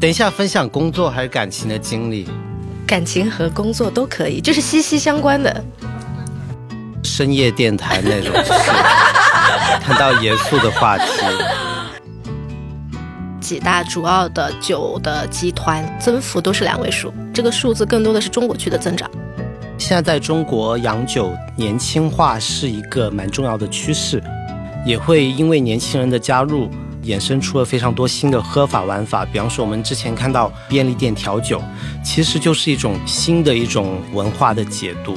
等一下分享工作还是感情的经历？感情和工作都可以，就是息息相关的。深夜电台那种，谈到严肃的话题。几大主要的酒的集团增幅都是两位数，这个数字更多的是中国区的增长。现在在中国洋酒年轻化是一个蛮重要的趋势，也会因为年轻人的加入，衍生出了非常多新的喝法玩法。比方说，我们之前看到便利店调酒，其实就是一种新的一种文化的解读。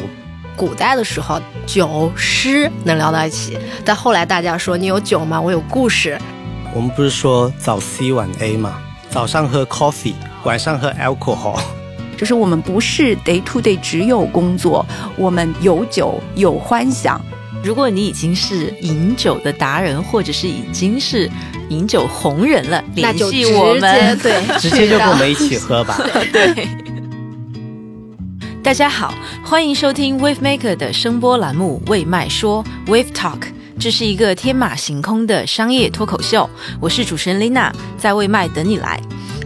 古代的时候，酒诗能聊到一起，但后来大家说你有酒吗？我有故事。我们不是说早 C 晚 A 吗？早上喝 coffee，晚上喝 alcohol。就是我们不是 day to day 只有工作，我们有酒有欢享。如果你已经是饮酒的达人，或者是已经是饮酒红人了，联系我们，对，直接就跟我们一起喝吧。对。大家好，欢迎收听 Wave Maker 的声波栏目《为麦说 Wave Talk》，这是一个天马行空的商业脱口秀。我是主持人 Lina，在为麦等你来。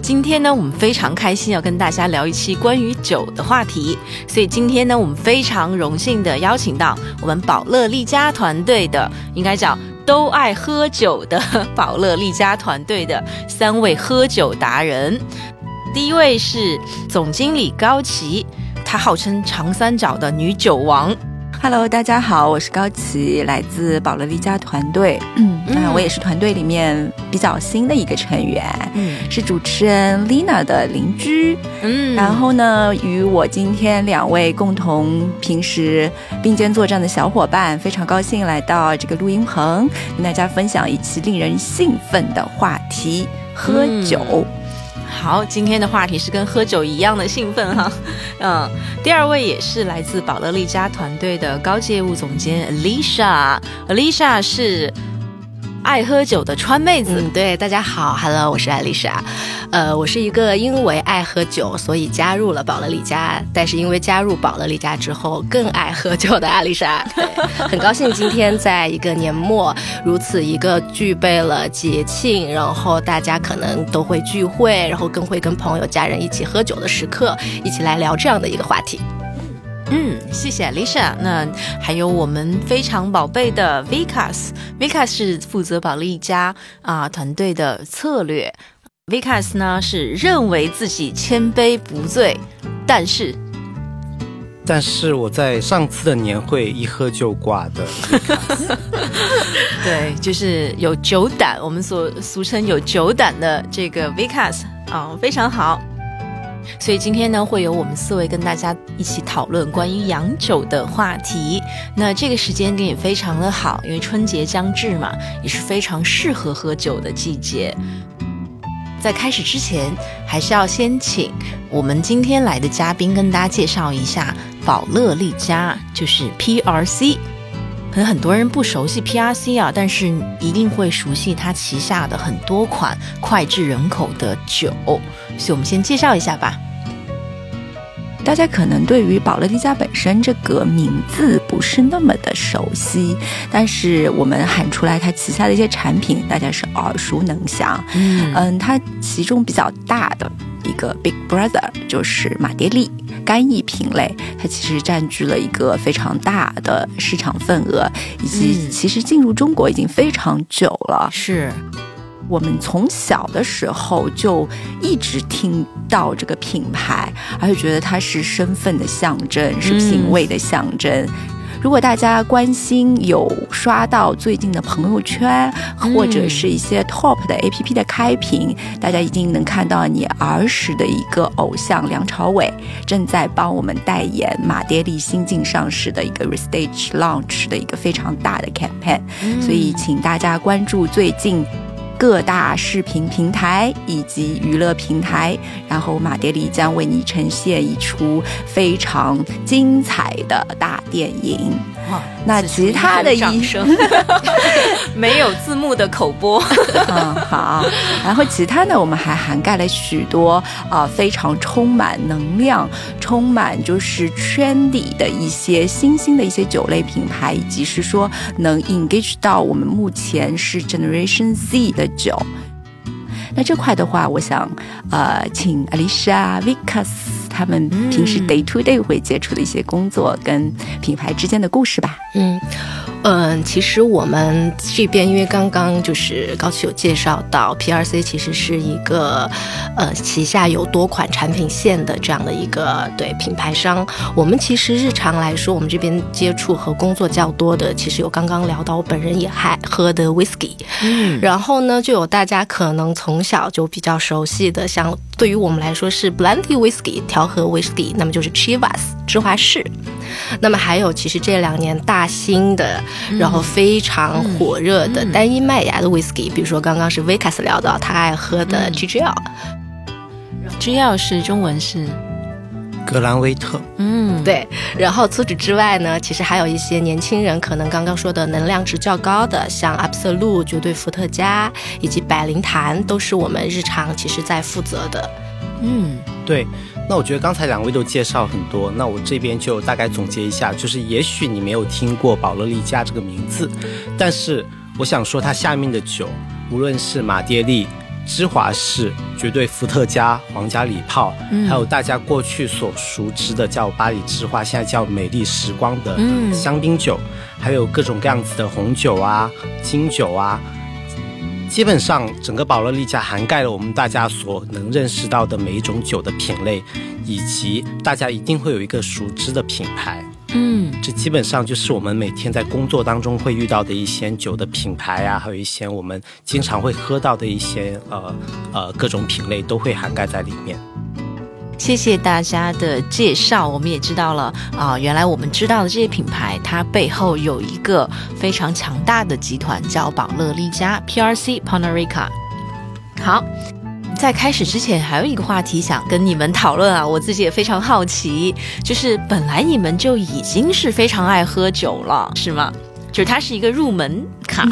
今天呢，我们非常开心要跟大家聊一期关于酒的话题，所以今天呢，我们非常荣幸的邀请到我们宝乐丽家团队的，应该叫都爱喝酒的宝乐丽家团队的三位喝酒达人。第一位是总经理高琪，她号称长三角的女酒王。Hello，大家好，我是高琪，来自宝乐丽家团队。嗯，那我也是团队里面比较新的一个成员，嗯，是主持人 Lina 的邻居。嗯，然后呢，与我今天两位共同平时并肩作战的小伙伴，非常高兴来到这个录音棚，跟大家分享一期令人兴奋的话题——喝酒。好，今天的话题是跟喝酒一样的兴奋哈，嗯，第二位也是来自宝乐利家团队的高级业务总监 Alicia，Alicia 是。爱喝酒的川妹子，嗯，对，大家好，Hello，我是艾丽莎，呃，我是一个因为爱喝酒，所以加入了宝乐利家，但是因为加入宝乐利家之后更爱喝酒的艾丽莎，很高兴今天在一个年末如此一个具备了节庆，然后大家可能都会聚会，然后更会跟朋友家人一起喝酒的时刻，一起来聊这样的一个话题。嗯，谢谢 Lisa。那还有我们非常宝贝的 Vicas，Vicas 是负责保利家啊团队的策略。Vicas 呢是认为自己千杯不醉，但是但是我在上次的年会一喝就挂的。对，就是有酒胆，我们所俗称有酒胆的这个 Vicas 啊，非常好。所以今天呢，会有我们四位跟大家一起讨论关于洋酒的话题。那这个时间点也非常的好，因为春节将至嘛，也是非常适合喝酒的季节。在开始之前，还是要先请我们今天来的嘉宾跟大家介绍一下宝乐利家，就是 PRC。可能很多人不熟悉 PRC 啊，但是一定会熟悉它旗下的很多款脍炙人口的酒。所以，我们先介绍一下吧。大家可能对于宝乐迪家本身这个名字不是那么的熟悉，但是我们喊出来它旗下的一些产品，大家是耳熟能详。嗯嗯，它其中比较大的一个 Big Brother 就是马爹利干邑品类，它其实占据了一个非常大的市场份额，以及其实进入中国已经非常久了。是。我们从小的时候就一直听到这个品牌，而且觉得它是身份的象征，是品味的象征。如果大家关心有刷到最近的朋友圈，或者是一些 top 的 APP 的开屏，大家一定能看到你儿时的一个偶像梁朝伟正在帮我们代言马爹利新近上市的一个 restage launch 的一个非常大的 campaign。所以，请大家关注最近。各大视频平台以及娱乐平台，然后马爹利将为你呈现一出非常精彩的大电影。那其他的医生 没有字幕的口播，嗯好。然后其他呢，我们还涵盖了许多啊非常充满能量、充满就是圈里的一些新兴的一些酒类品牌，以及是说能 engage 到我们目前是 Generation Z 的酒。那这块的话，我想呃，请 Alicia、Vicas 他们平时 day to day 会接触的一些工作跟品牌之间的故事吧。嗯。嗯，其实我们这边因为刚刚就是高奇有介绍到，PRC 其实是一个呃旗下有多款产品线的这样的一个对品牌商。我们其实日常来说，我们这边接触和工作较多的，其实有刚刚聊到我本人也还喝的 whisky，嗯，然后呢就有大家可能从小就比较熟悉的，像对于我们来说是 blended whisky 调和 whisky，那么就是 Chivas 芝华士。那么还有，其实这两年大兴的，然后非常火热的单一麦芽的 whisky，比如说刚刚是 Vicas 聊到他爱喝的 GGL，GGL 是中文是格兰威特，嗯，对。然后除此之外呢，其实还有一些年轻人可能刚刚说的能量值较高的，像 Absolute 绝对伏特加以及百灵坛，都是我们日常其实在负责的。嗯，对。那我觉得刚才两位都介绍很多，那我这边就大概总结一下，就是也许你没有听过保乐利家这个名字，但是我想说它下面的酒，无论是马爹利、芝华士、绝对伏特加、皇家礼炮，还有大家过去所熟知的叫巴黎之花，现在叫美丽时光的香槟酒，还有各种各样子的红酒啊、金酒啊。基本上，整个宝乐利家涵盖了我们大家所能认识到的每一种酒的品类，以及大家一定会有一个熟知的品牌。嗯，这基本上就是我们每天在工作当中会遇到的一些酒的品牌啊，还有一些我们经常会喝到的一些呃呃各种品类都会涵盖在里面。谢谢大家的介绍，我们也知道了啊，原来我们知道的这些品牌，它背后有一个非常强大的集团，叫宝乐利家 （PRC Panarica） 好，在开始之前，还有一个话题想跟你们讨论啊，我自己也非常好奇，就是本来你们就已经是非常爱喝酒了，是吗？就是它是一个入门卡，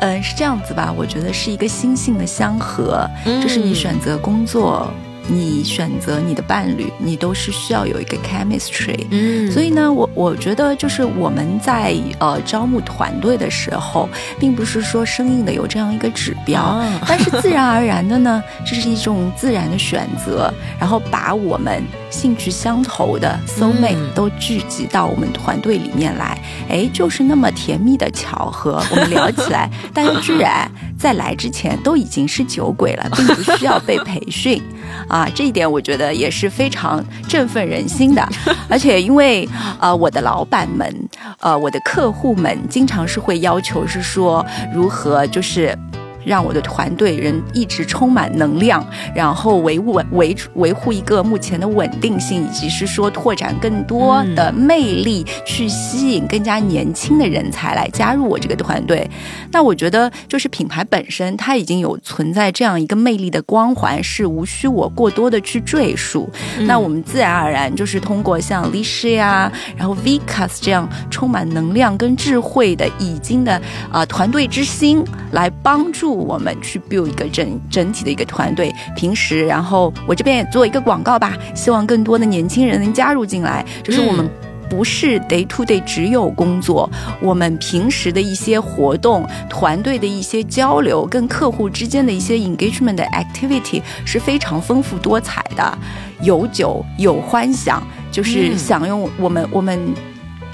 嗯，是这样子吧？我觉得是一个心性的相合，就是你选择工作。你选择你的伴侣，你都是需要有一个 chemistry。嗯，所以呢，我我觉得就是我们在呃招募团队的时候，并不是说生硬的有这样一个指标，但是自然而然的呢，这是一种自然的选择，然后把我们兴趣相投的 soul mate 都聚集到我们团队里面来，哎，就是那么甜蜜的巧合，我们聊起来，大家居然在来之前都已经是酒鬼了，并不需要被培训啊。啊，这一点我觉得也是非常振奋人心的，而且因为呃，我的老板们，呃，我的客户们，经常是会要求是说如何就是。让我的团队人一直充满能量，然后维稳维维护一个目前的稳定性，以及是说拓展更多的魅力，去吸引更加年轻的人才来加入我这个团队。那我觉得，就是品牌本身它已经有存在这样一个魅力的光环，是无需我过多的去赘述。那我们自然而然就是通过像 Lisha 啊，然后 Vicas 这样充满能量跟智慧的已经的啊团队之星来帮助。我们去 build 一个整整体的一个团队，平时，然后我这边也做一个广告吧，希望更多的年轻人能加入进来。就是我们不是 day to day 只有工作，我们平时的一些活动、团队的一些交流、跟客户之间的一些 engagement 的 activity 是非常丰富多彩的，有酒有欢享，就是享用我们我们。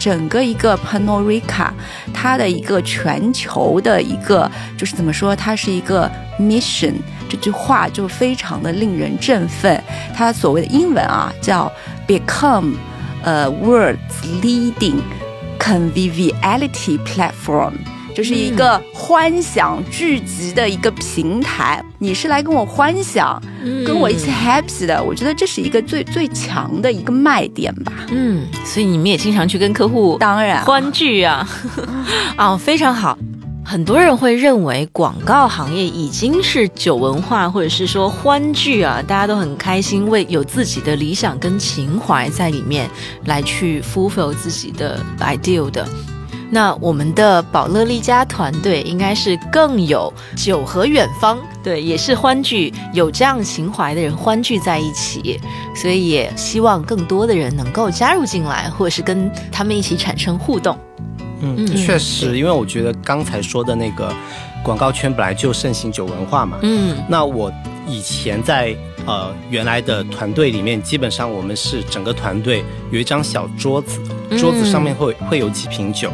整个一个 Panorica，它的一个全球的一个就是怎么说？它是一个 mission，这句话就非常的令人振奋。它所谓的英文啊，叫 become a，world-leading conviviality platform。就是一个欢想聚集的一个平台，你是来跟我欢享，跟我一起 happy 的，我觉得这是一个最最强的一个卖点吧。嗯，所以你们也经常去跟客户当然欢聚啊，啊，非常好。很多人会认为广告行业已经是酒文化，或者是说欢聚啊，大家都很开心，为有自己的理想跟情怀在里面来去 fulfill 自己的 ideal 的。那我们的宝乐利家团队应该是更有酒和远方，对，也是欢聚，有这样情怀的人欢聚在一起，所以也希望更多的人能够加入进来，或者是跟他们一起产生互动。嗯，确实，因为我觉得刚才说的那个。广告圈本来就盛行酒文化嘛，嗯那我以前在呃原来的团队里面，基本上我们是整个团队有一张小桌子，桌子上面会会有几瓶酒。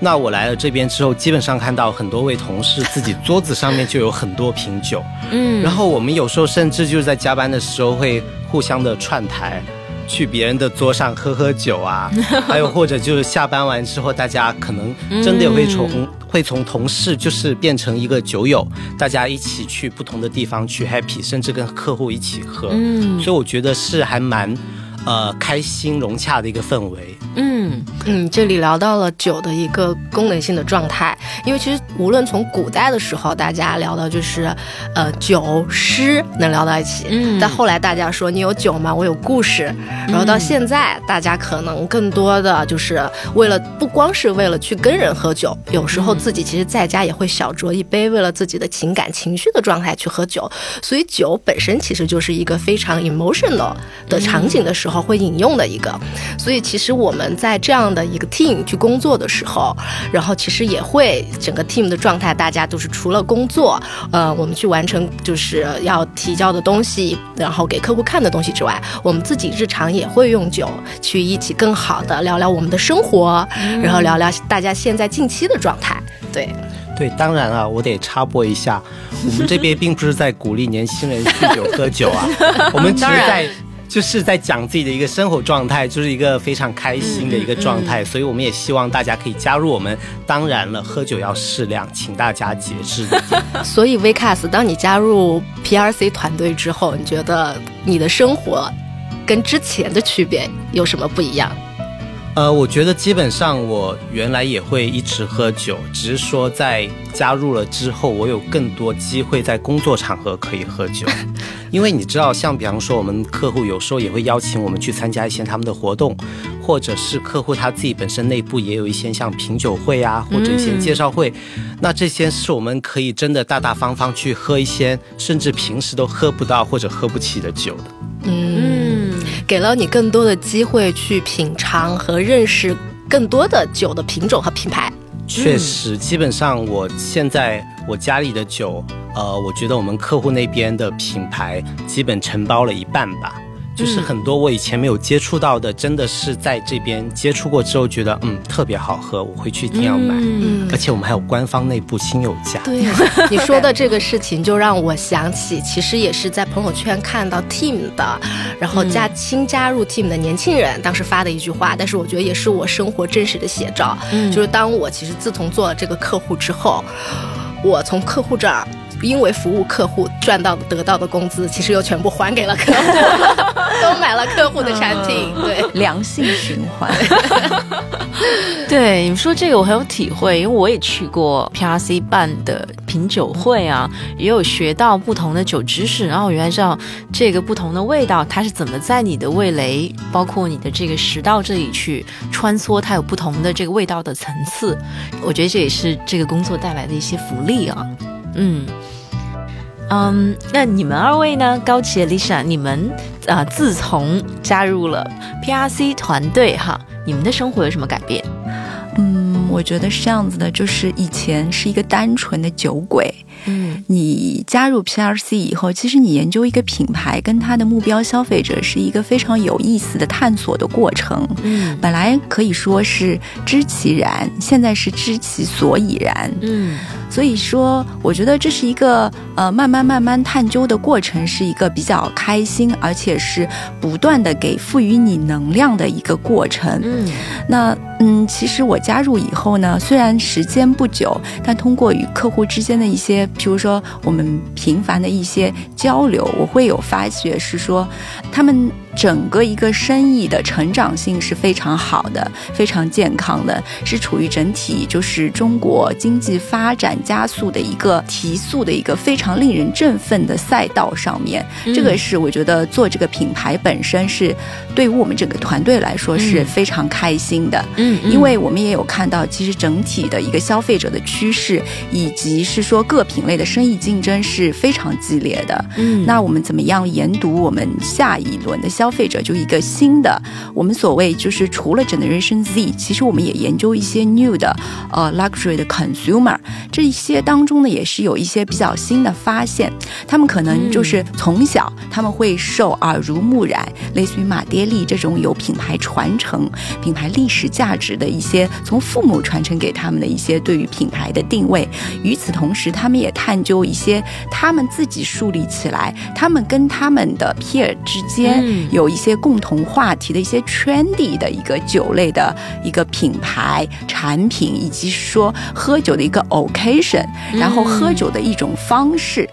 那我来了这边之后，基本上看到很多位同事自己桌子上面就有很多瓶酒，嗯，然后我们有时候甚至就是在加班的时候会互相的串台。去别人的桌上喝喝酒啊，还有或者就是下班完之后，大家可能真的也会从、会从同事就是变成一个酒友，大家一起去不同的地方去 happy，甚至跟客户一起喝。嗯所以我觉得是还蛮呃开心融洽的一个氛围。嗯嗯，这里聊到了酒的一个功能性的状态，因为其实无论从古代的时候，大家聊到就是，呃，酒诗能聊到一起，嗯但后来大家说你有酒吗？我有故事，然后到现在，大家可能更多的就是为了不光是为了去跟人喝酒，有时候自己其实在家也会小酌一杯，为了自己的情感情绪的状态去喝酒，所以酒本身其实就是一个非常 emotional 的场景的时候会引用的一个，所以其实我们在这样的一个 team 去工作的时候，然后其实也会整个 team 的状态，大家都是除了工作，呃，我们去完成就是要提交的东西，然后给客户看的东西之外，我们自己日常也会用酒去一起更好的聊聊我们的生活，然后聊聊大家现在近期的状态，对。对，当然啊，我得插播一下，我们这边并不是在鼓励年轻人酗酒喝酒啊，我们只是在。就是在讲自己的一个生活状态，就是一个非常开心的一个状嗯态，所以我们也希望大家可以加入我们。当然了，喝酒要适量，请大家节制。所以 VCAS，当你加入 PRC 团队之后，你觉得你的生活跟之前的区别有什么不一样？呃，我觉得基本上我原来也会一直喝酒，只是说在加入了之后，我有更多机会在工作场合可以喝酒。因为你知道，像比方说我们客户有时候也会邀请我们去参加一些他们的活动，或者是客户他自己本身内部也有一些像品酒会啊，或者一些介绍会，那这些是我们可以真的大大方方去喝一些，甚至平时都喝不到或者喝不起的酒的。嗯，给了你更多的机会去品尝和认识更多的酒的品种和品牌。确实，基本上我现在我家里的酒，呃，我觉得我们客户那边的品牌基本承包了一半吧。就是很多我以前没有接触到的，真的是在这边接触过之后，觉得嗯特别好喝，我回去一定要买。嗯而且我们还有官方内部亲友价。对，你说的这个事情就让我想起，其实也是在朋友圈看到 Team 的，然后加新加入 Team 的年轻人当时发的一句话，但是我觉得也是我生活真实的写照。嗯就是当我其实自从做了这个客户之后，我从客户这儿。因为服务客户赚到得到的工资，其实又全部还给了客户，都买了客户的产品。对，良性循环。对，你们说这个我很有体会，因为我也去过 PRC 办的品酒会啊，也有学到不同的酒知识，然后原来知道这个不同的味道它是怎么在你的味蕾，包括你的这个食道这里去穿梭，它有不同的这个味道的层次。我觉得这也是这个工作带来的一些福利啊。嗯。嗯，那你们二位呢？高奇、Lisa，你们啊、自从加入了 PRC 团队哈，你们的生活有什么改变？嗯，我觉得是这样子的，就是以前是一个单纯的酒鬼，嗯你加入 PRC 以后，其实你研究一个品牌跟它的目标消费者是一个非常有意思的探索的过程。嗯本来可以说是知其然，现在是知其所以然。嗯所以说，我觉得这是一个呃慢慢慢慢探究的过程，是一个比较开心，而且是不断的给赋予你能量的一个过程。嗯那嗯，其实我加入以后呢，虽然时间不久，但通过与客户之间的一些，譬如说我们频繁的一些交流，我会有发觉是说，他们整个一个生意的成长性是非常好的，非常健康的，是处于整体就是中国经济发展加速的一个提速的一个非常令人振奋的赛道上面。这个是我觉得做这个品牌本身是对于我们整个团队来说是嗯非常开心的。嗯嗯，因为我们也有看到，其实整体的一个消费者的趋势，以及是说各品类的生意竞争是非常激烈的。嗯，那我们怎么样研读我们下一轮的消费者，就一个新的，我们所谓就是除了 Generation Z，其实我们也研究一些 new 的呃 luxury 的 consumer，这一些当中呢，也是有一些比较新的发现。他们可能就是从小他们会受耳濡目染，类似于马爹利这种有品牌传承、品牌历史价值的一些从父母传承给他们的一些对于品牌的定位。与此同时，他们也探究一些他们自己树立起来，他们跟他们的 peer 之间有一些共同话题的一些 trendy 的一个酒类的一个品牌产品，以及说喝酒的一个 occasion，然后喝酒的一种方式。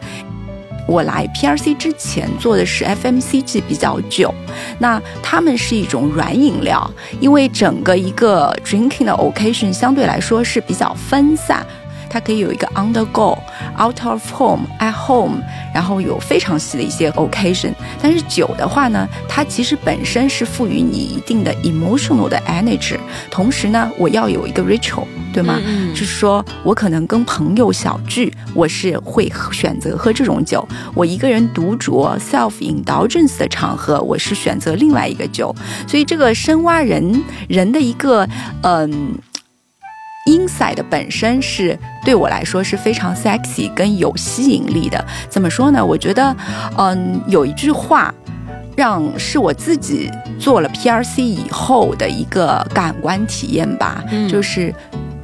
我来 PRC 之前做的是 FMCG 比较久，那他们是一种软饮料，因为整个一个 drinking 的 occasion 相对来说是比较分散。它可以有一个 on the go、out of home、at home，然后有非常细的一些 occasion。但是酒的话呢，它其实本身是赋予你一定的 emotional 的 energy，同时呢，我要有一个 ritual，对吗？嗯就是说我可能跟朋友小聚，我是会选择喝这种酒；我一个人独酌 self indulgence 的场合，我是选择另外一个酒。所以这个深挖人人的一个嗯。Inside 本身是对我来说是非常 sexy 跟有吸引力的。怎么说呢？我觉得，嗯，有一句话，让是我自己做了 PRC 以后的一个感官体验吧，嗯就是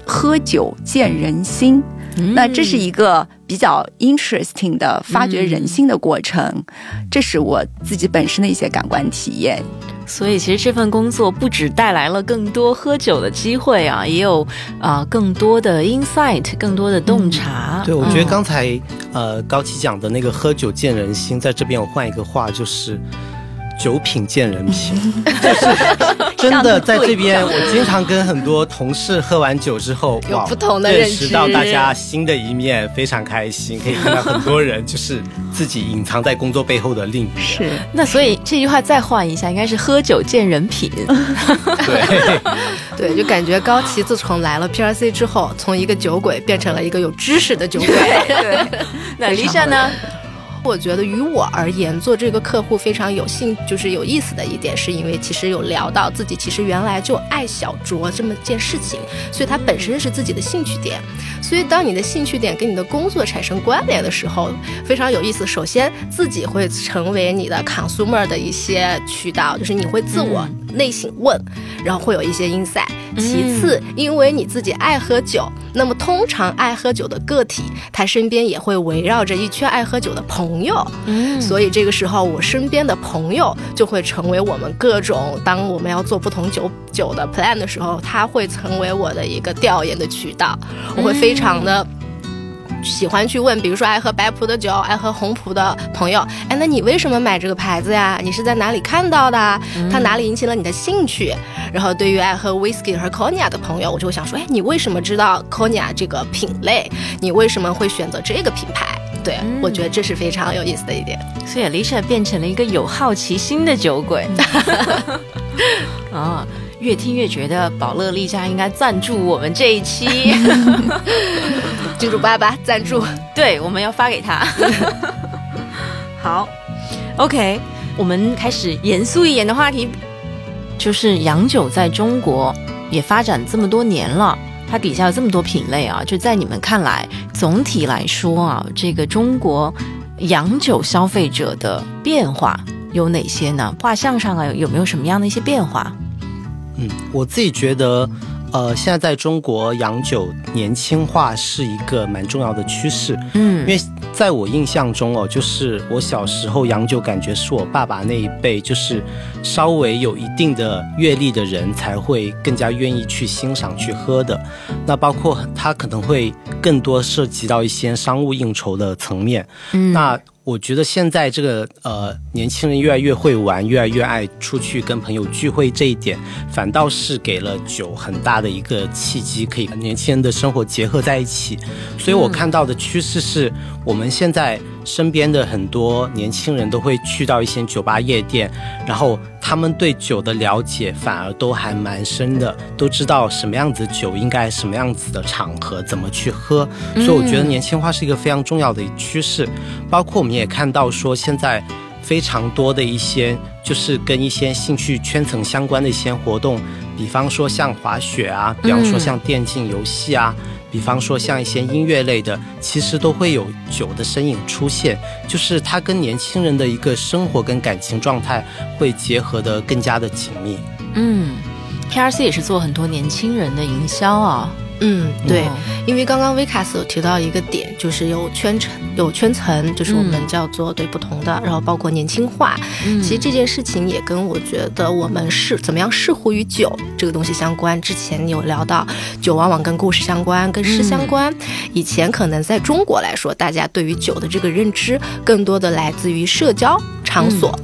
喝酒见人心。嗯那这是一个比较 interesting 的发掘人心的过程，这是我自己本身的一些感官体验。所以其实这份工作不止带来了更多喝酒的机会啊，也有啊、更多的 insight，更多的洞察。对，我觉得嗯刚才、呃高奇讲的那个喝酒见人心，在这边我换一个话，就是酒品见人品，就是真的在这边，我经常跟很多同事喝完酒之后，哇有不同的认认识到大家新的一面，非常开心，可以看到很多人就是自己隐藏在工作背后的另一面。是，那所以这句话再换一下，应该是喝酒见人品。对，对，就感觉高奇自从来了 PRC 之后，从一个酒鬼变成了一个有知识的酒鬼。对，那 Lisa 呢？我觉得于我而言，做这个客户非常有兴，就是有意思的一点，是因为其实有聊到自己其实原来就爱小酌这么件事情，所以它本身是自己的兴趣点。所以当你的兴趣点跟你的工作产生关联的时候，非常有意思。首先，自己会成为你的 consumer 的一些渠道，就是你会自我内省问，然后会有一些 insight。其次，因为你自己爱喝酒，那么通常爱喝酒的个体，他身边也会围绕着一圈爱喝酒的朋友。嗯所以这个时候，我身边的朋友就会成为我们各种，当我们要做不同酒酒的 plan 的时候，他会成为我的一个调研的渠道。我会非常的。喜欢去问，比如说爱喝白葡的酒、爱喝红葡的朋友，哎，那你为什么买这个牌子呀？你是在哪里看到的？它哪里引起了你的兴趣？然后对于爱喝 whisky 和 cognac 的朋友，我就会想说，哎，你为什么知道 cognac 这个品类？你为什么会选择这个品牌？对、嗯我觉得这是非常有意思的一点。所以 Lisa 变成了一个有好奇心的酒鬼。啊，越听越觉得宝乐丽家应该赞助我们这一期。金主爸爸赞助，对，我们要发给他。好，OK，我们开始严肃一点的话题，就是洋酒在中国也发展这么多年了，它底下有这么多品类啊，就在你们看来，总体来说啊，这个中国洋酒消费者的变化有哪些呢？画像上啊，有没有什么样的一些变化？嗯，我自己觉得，呃，现在在中国洋酒年轻化是一个蛮重要的趋势。嗯因为在我印象中哦，就是我小时候洋酒，感觉是我爸爸那一辈，就是稍微有一定的阅历的人才会更加愿意去欣赏、去喝的。那包括它可能会更多涉及到一些商务应酬的层面。嗯那我觉得现在这个呃年轻人越来越会玩，越来越爱出去跟朋友聚会，这一点反倒是给了酒很大的一个契机，可以跟年轻人的生活结合在一起。所以我看到的趋势是，我们现在身边的很多年轻人都会去到一些酒吧夜店，然后他们对酒的了解反而都还蛮深的，都知道什么样子酒应该什么样子的场合怎么去喝。所以我觉得年轻化是一个非常重要的趋势，包括我们也看到说现在非常多的一些就是跟一些兴趣圈层相关的一些活动，比方说像滑雪啊，比方说像电竞游戏啊。比方说像一些音乐类的，其实都会有酒的身影出现，就是它跟年轻人的一个生活跟感情状态会结合的更加的紧密。嗯，P R C 也是做很多年轻人的营销啊。嗯，对，因为刚刚 Vikas 有提到一个点，就是有圈层，有圈层，就是我们叫做对不同的，然后包括年轻化。其实这件事情也跟我觉得我们是怎么样视乎于酒这个东西相关。之前有聊到，酒往往跟故事相关，跟诗相关。以前可能在中国来说，大家对于酒的这个认知，更多的来自于社交场所。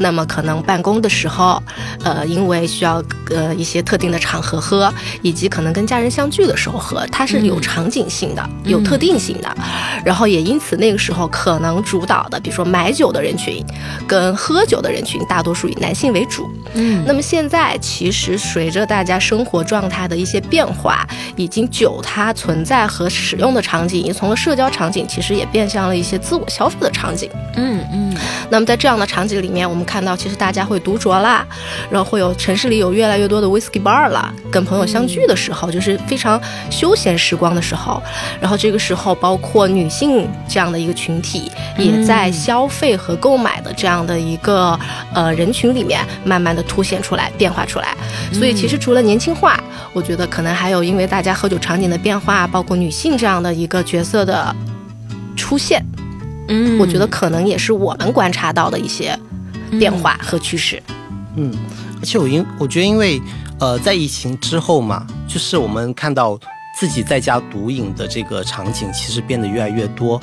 那么可能办公的时候，呃，因为需要呃一些特定的场合喝，以及可能跟家人相聚的时候喝，它是有场景性的，有特定性的。然后也因此那个时候可能主导的，比如说买酒的人群，跟喝酒的人群，大多数以男性为主。嗯。那么现在其实随着大家生活状态的一些变化，已经酒它存在和使用的场景，已经从了社交场景，其实也变向了一些自我消费的场景。嗯嗯。那么在这样的场景里面，我们看到，其实大家会独酌啦，然后会有城市里有越来越多的 whisky bar 了。跟朋友相聚的时候，就是非常休闲时光的时候。然后这个时候，包括女性这样的一个群体，也在消费和购买的这样的一个呃人群里面，慢慢的凸显出来、变化出来。所以，其实除了年轻化，我觉得可能还有因为大家喝酒场景的变化，包括女性这样的一个角色的出现。嗯，我觉得可能也是我们观察到的一些。变化和趋势，嗯，而且我因我觉得，因为呃，在疫情之后嘛，就是我们看到自己在家独饮的这个场景，其实变得越来越多，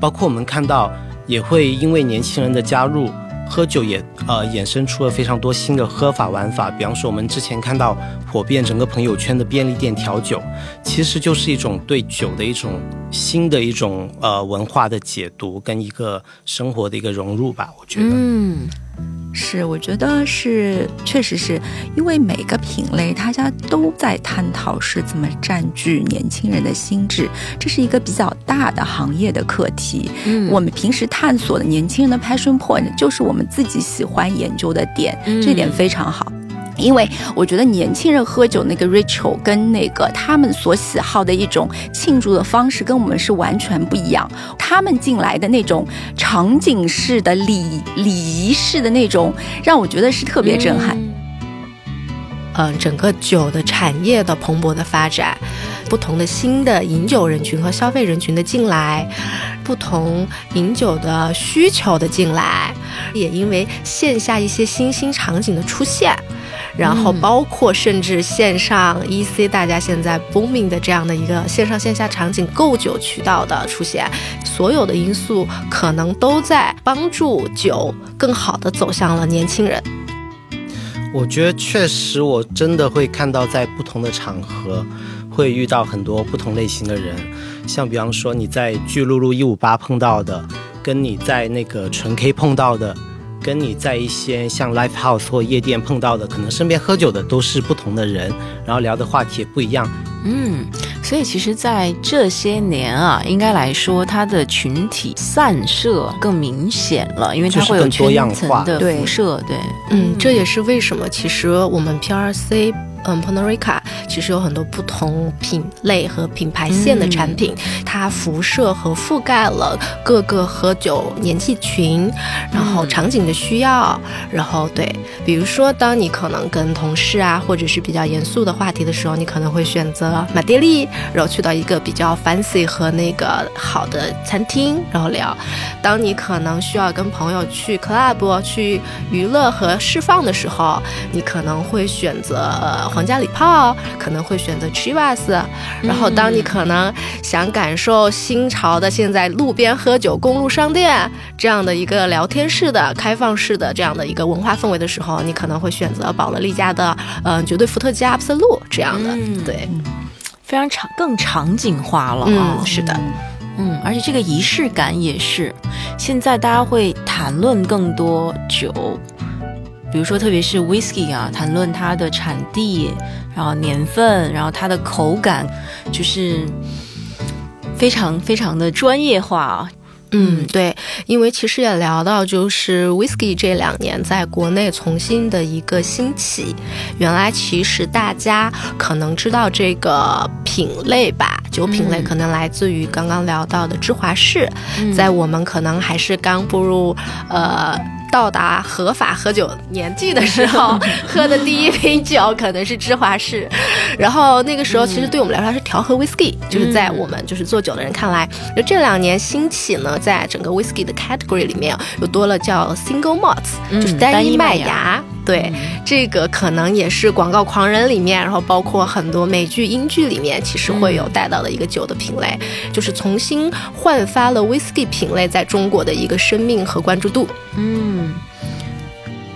包括我们看到也会因为年轻人的加入。喝酒也呃衍生出了非常多新的喝法玩法，比方说我们之前看到火遍整个朋友圈的便利店调酒，其实就是一种对酒的一种新的一种呃文化的解读跟一个生活的一个融入吧，我觉得。嗯。是，我觉得是，确实是因为每个品类，大家都在探讨是怎么占据年轻人的心智，这是一个比较大的行业的课题。嗯，我们平时探索的年轻人的 passion point，就是我们自己喜欢研究的点，这点非常好。因为我觉得年轻人喝酒那个 ritual 跟那个他们所喜好的一种庆祝的方式跟我们是完全不一样。他们进来的那种场景式的礼礼仪式的那种，让我觉得是特别震撼。呃整个酒的产业的蓬勃的发展，不同的新的饮酒人群和消费人群的进来，不同饮酒的需求的进来，也因为线下一些新兴场景的出现。然后包括甚至线上 EC，大家现在 booming 的这样的一个线上线下场景购酒渠道的出现，所有的因素可能都在帮助酒更好的走向了年轻人。我觉得确实，我真的会看到在不同的场合会遇到很多不同类型的人，像比方说你在巨鹿路一五八碰到的，跟你在那个纯 K 碰到的。跟你在一些像 live house 或夜店碰到的，可能身边喝酒的都是不同的人，然后聊的话题也不一样。嗯，所以其实，在这些年啊，应该来说，它的群体散射更明显了，因为它会有圈层的辐射。对，嗯，这也是为什么其实我们 PRC。嗯 p o n o r i c a 其实有很多不同品类和品牌线的产品，它辐射和覆盖了各个喝酒年纪群，然后场景的需要，然后对，比如说当你可能跟同事啊，或者是比较严肃的话题的时候，你可能会选择马爹利，然后去到一个比较 fancy 和那个好的餐厅，然后聊。当你可能需要跟朋友去 club 去娱乐和释放的时候，你可能会选择。皇家礼炮可能会选择 Chivas，然后当你可能想感受新潮的现在路边喝酒、公路商店这样的一个聊天式的、开放式的这样的一个文化氛围的时候，你可能会选择宝乐利家的嗯绝对伏特加 Absolute 这样的，对，非常场更场景化了嗯，是的。嗯，而且这个仪式感也是，现在大家会谈论更多酒，比如说特别是 whisky 啊，谈论它的产地，然后年份，然后它的口感，就是非常非常的专业化啊。嗯，对，因为其实也聊到，就是 whisky 这两年在国内重新的一个兴起。原来其实大家可能知道这个品类吧，酒品类可能来自于刚刚聊到的芝华士，在我们可能还是刚步入呃。到达合法喝酒年纪的时候，喝的第一瓶酒可能是芝华士，然后那个时候其实对我们来说是调和 whisky，就是在我们就是做酒的人看来，就这两年兴起呢，在整个 whisky 的 category 里面又多了叫 single malts，就是单一麦芽。对，这个可能也是广告狂人里面，然后包括很多美剧、英剧里面，其实会有带到的一个酒的品类，就是重新焕发了 whisky 品类在中国的一个生命和关注度。嗯，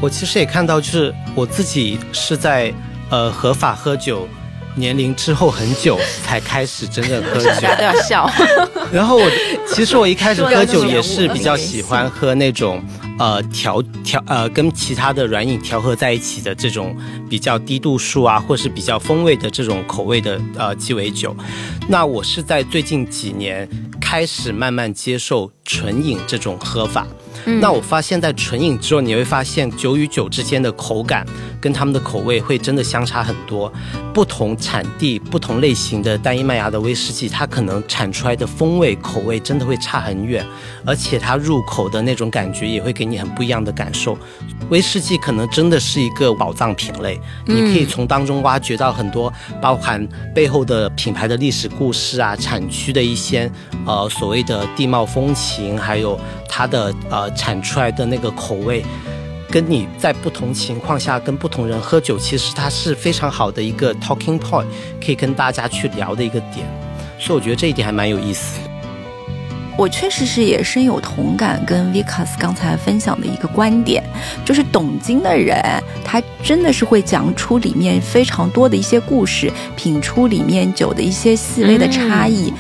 我其实也看到，就是我自己是在呃合法喝酒年龄之后很久才开始真正喝酒，大家都要笑。然后我其实我一开始喝酒也是比较喜欢喝那种。呃，调调呃，跟其他的软饮调和在一起的这种比较低度数啊，或是比较风味的这种口味的呃鸡尾酒，那我是在最近几年开始慢慢接受纯饮这种喝法。那我发现，在纯饮之后，你会发现酒与酒之间的口感跟它们的口味会真的相差很多。不同产地、不同类型的单一麦芽的威士忌，它可能产出来的风味、口味真的会差很远，而且它入口的那种感觉也会给你很不一样的感受。威士忌可能真的是一个宝藏品类，你可以从当中挖掘到很多包含背后的品牌的历史故事啊、产区的一些呃所谓的地貌风情，还有它的呃产出来的那个口味。跟你在不同情况下跟不同人喝酒，其实它是非常好的一个 talking point，可以跟大家去聊的一个点，所以我觉得这一点还蛮有意思。我确实是也深有同感，跟 Vikas 刚才分享的一个观点，就是懂经的人，他真的是会讲出里面非常多的一些故事，品出里面酒的一些细微的差异。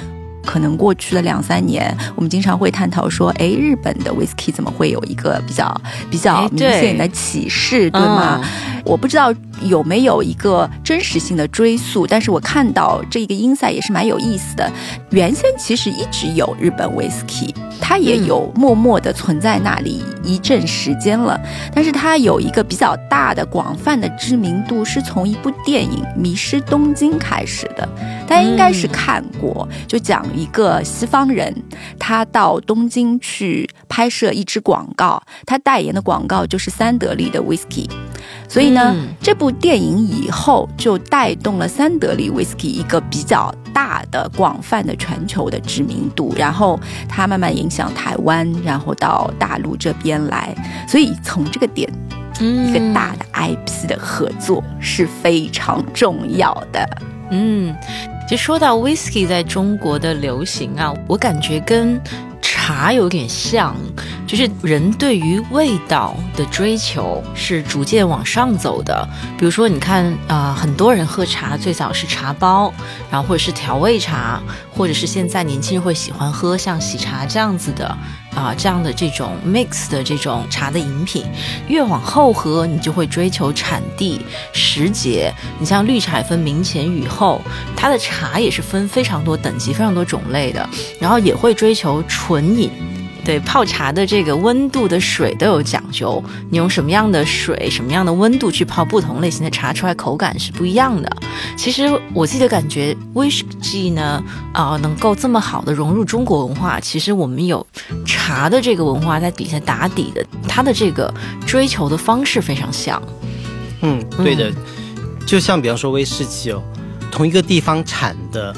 可能过去的两三年，我们经常会探讨说，哎，日本的 whisky 怎么会有一个比较比较明显的启示，对吗？我不知道有没有一个真实性的追溯，但是我看到这一个音赛也是蛮有意思的。原先其实一直有日本 whisky，它也有默默的存在那里一阵时间了，但是它有一个比较大的、广泛的知名度，是从一部电影《迷失东京》开始的。大家应该是看过，就讲一个西方人，他到东京去拍摄一支广告，他代言的广告就是三得利的 whisky。所以呢，这部电影以后就带动了三得利 whisky 一个比较大的、广泛的全球的知名度，然后它慢慢影响台湾，然后到大陆这边来。所以从这个点，一个大的 IP 的合作是非常重要的。嗯，其实说到 whisky 在中国的流行啊，我感觉跟。茶有点像，就是人对于味道的追求是逐渐往上走的。比如说，你看啊，很多人喝茶最早是茶包，然后或者是调味茶，或者是现在年轻人会喜欢喝像喜茶这样子的啊这样的这种 mix 的这种茶的饮品。越往后喝，你就会追求产地、时节。你像绿茶分明前雨后，它的茶也是分非常多等级、非常多种类的，然后也会追求纯。纯饮，对泡茶的这个温度的水都有讲究。你用什么样的水、什么样的温度去泡不同类型的茶，出来口感是不一样的。其实我自己的感觉，威士忌呢，啊，能够这么好的融入中国文化，其实我们有茶的这个文化在底下打底的，它的这个追求的方式非常像。嗯，对的，就像比方说威士忌哦，同一个地方产的。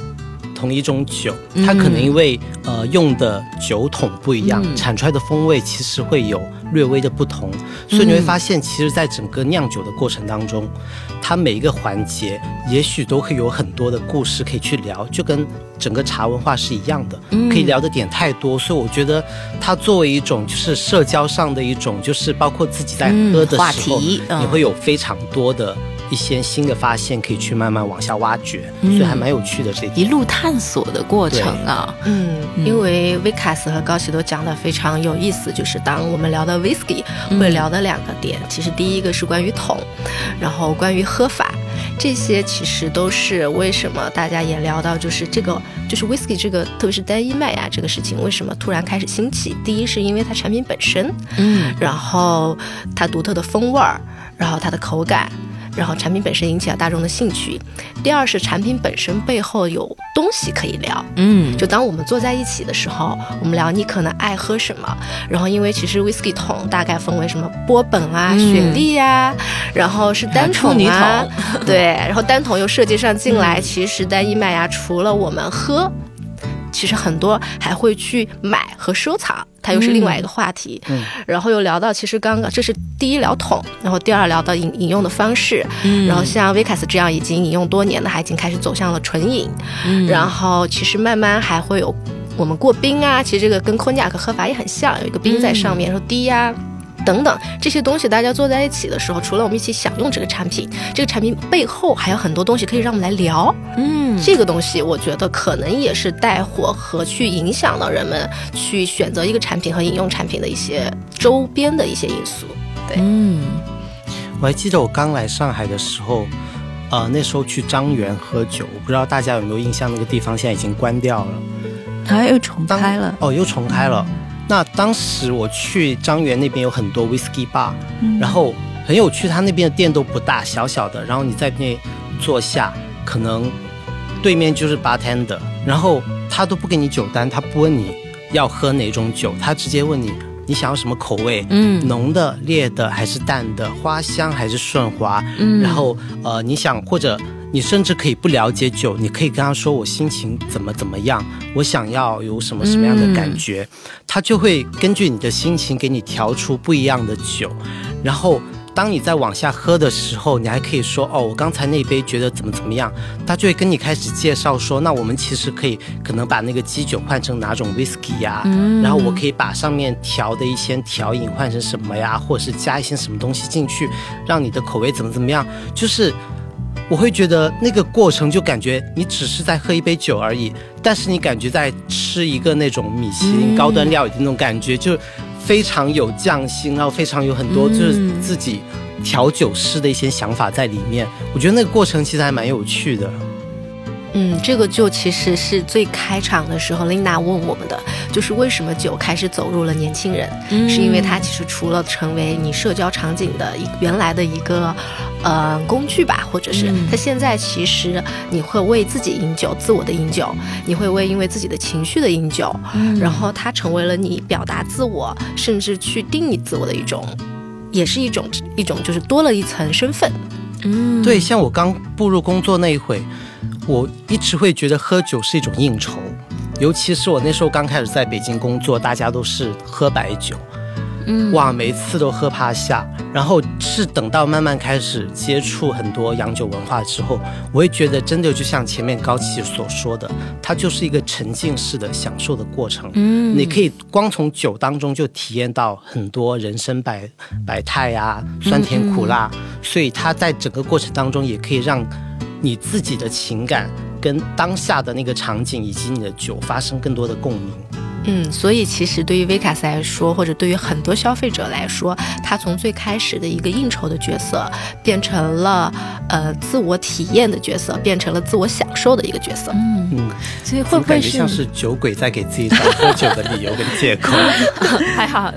同一种酒，它可能因为呃用的酒桶不一样，产出来的风味其实会有略微的不同。所以你会发现，其实，在整个酿酒的过程当中，它每一个环节也许都会有很多的故事可以去聊，就跟整个茶文化是一样的，可以聊的点太多。所以我觉得，它作为一种就是社交上的一种，就是包括自己在喝的时候，你会有非常多的一些新的发现可以去慢慢往下挖掘，所以还蛮有趣的这一路探索的过程啊。嗯，因为维卡斯和高奇都讲的非常有意思，就是当我们聊到 whisky 会聊的两个点，其实第一个是关于桶，然后关于喝法。这些其实都是为什么大家也聊到，就是这个就是 whisky 这个，特别是单一麦芽这个事情，为什么突然开始兴起？第一是因为它产品本身，嗯，然后它独特的风味儿，然后它的口感。然后产品本身引起了大众的兴趣，第二是产品本身背后有东西可以聊，嗯，就当我们坐在一起的时候，我们聊你可能爱喝什么，然后因为其实 whisky 桶大概分为什么波本啊、雪莉啊，然后是单桶啊，对，然后单桶又设计上进来，其实单一麦芽除了我们喝。其实很多还会去买和收藏，它又是另外一个话题。嗯，然后又聊到，其实刚刚这是第一聊桶，然后第二聊到引引用的方式。嗯，然后像维卡斯这样已经引用多年的，还已经开始走向了纯饮。嗯，然后其实慢慢还会有我们过冰啊，其实这个跟科尼亚克喝法也很像，有一个冰在上面，然后滴呀。等等这些东西，大家坐在一起的时候，除了我们一起享用这个产品，这个产品背后还有很多东西可以让我们来聊。嗯，这个东西我觉得可能也是带火和去影响到人们去选择一个产品和饮用产品的一些周边的一些因素。对，嗯，我还记得我刚来上海的时候，呃，那时候去张园喝酒，我不知道大家有没有印象，那个地方现在已经关掉了，它又重开了。哦，又重开了。那当时我去张园那边有很多 whisky bar，然后很有趣，他那边的店都不大，小小的，然后你在那坐下，可能对面就是 bartender，然后他都不给你酒单，他不问你要喝哪种酒，他直接问你你想要什么口味，嗯，浓的、烈的还是淡的，花香还是顺滑，嗯，然后呃你想或者。你甚至可以不了解酒，你可以跟他说我心情怎么怎么样，我想要有什么什么样的感觉，他就会根据你的心情给你调出不一样的酒。然后当你在往下喝的时候，你还可以说哦，我刚才那杯觉得怎么怎么样，他就会跟你开始介绍说，那我们其实可以可能把那个基酒换成哪种 whisky 呀，然后我可以把上面调的一些调饮换成什么呀，或者是加一些什么东西进去，让你的口味怎么怎么样，就是。我会觉得那个过程就感觉你只是在喝一杯酒而已，但是你感觉在吃一个那种米其林高端料理的那种感觉，就非常有匠心，然后非常有很多就是自己调酒师的一些想法在里面。我觉得那个过程其实还蛮有趣的。嗯，这个就其实是最开场的时候，Lina 问我们的，就是为什么酒开始走入了年轻人，是因为它其实除了成为你社交场景的一原来的一个呃工具吧，或者是它现在其实你会为自己饮酒，自我的饮酒，你会为因为自己的情绪的饮酒，然后它成为了你表达自我，甚至去定义自我的一种，也是一种一种就是多了一层身份。嗯，对，像我刚步入工作那一会。我一直会觉得喝酒是一种应酬，尤其是我那时候刚开始在北京工作，大家都是喝白酒，嗯，哇，每次都喝趴下。然后是等到慢慢开始接触很多洋酒文化之后，我会觉得真的就像前面高奇所说的，它就是一个沉浸式的享受的过程。嗯，你可以光从酒当中就体验到很多人生百百态呀，酸甜苦辣，所以它在整个过程当中也可以让。你自己的情感跟当下的那个场景以及你的酒发生更多的共鸣。嗯，所以其实对于维卡斯来说，或者对于很多消费者来说，他从最开始的一个应酬的角色，变成了呃自我体验的角色，变成了自我享受的一个角色。嗯嗯，所以会不会是像是酒鬼在给自己找喝酒的理由跟借口？还好。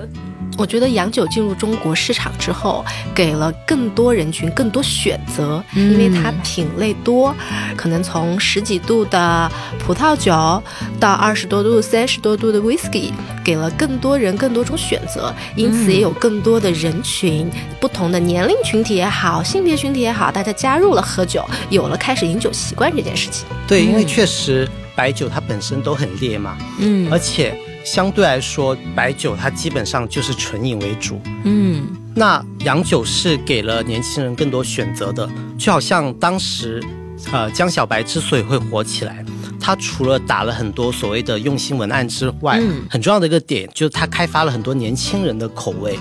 我觉得洋酒进入中国市场之后，给了更多人群更多选择，因为它品类多，可能从十几度的葡萄酒到二十多度、三十多度的 whisky，给了更多人更多种选择，因此也有更多的人群，不同的年龄群体也好，性别群体也好，大家加入了喝酒，有了开始饮酒习惯这件事情。对，因为确实白酒它本身都很烈嘛，嗯，而且。相对来说，白酒它基本上就是纯饮为主。嗯，那洋酒是给了年轻人更多选择的，就好像当时，呃，江小白之所以会火起来，它除了打了很多所谓的用心文案之外，嗯很重要的一个点就是它开发了很多年轻人的口味，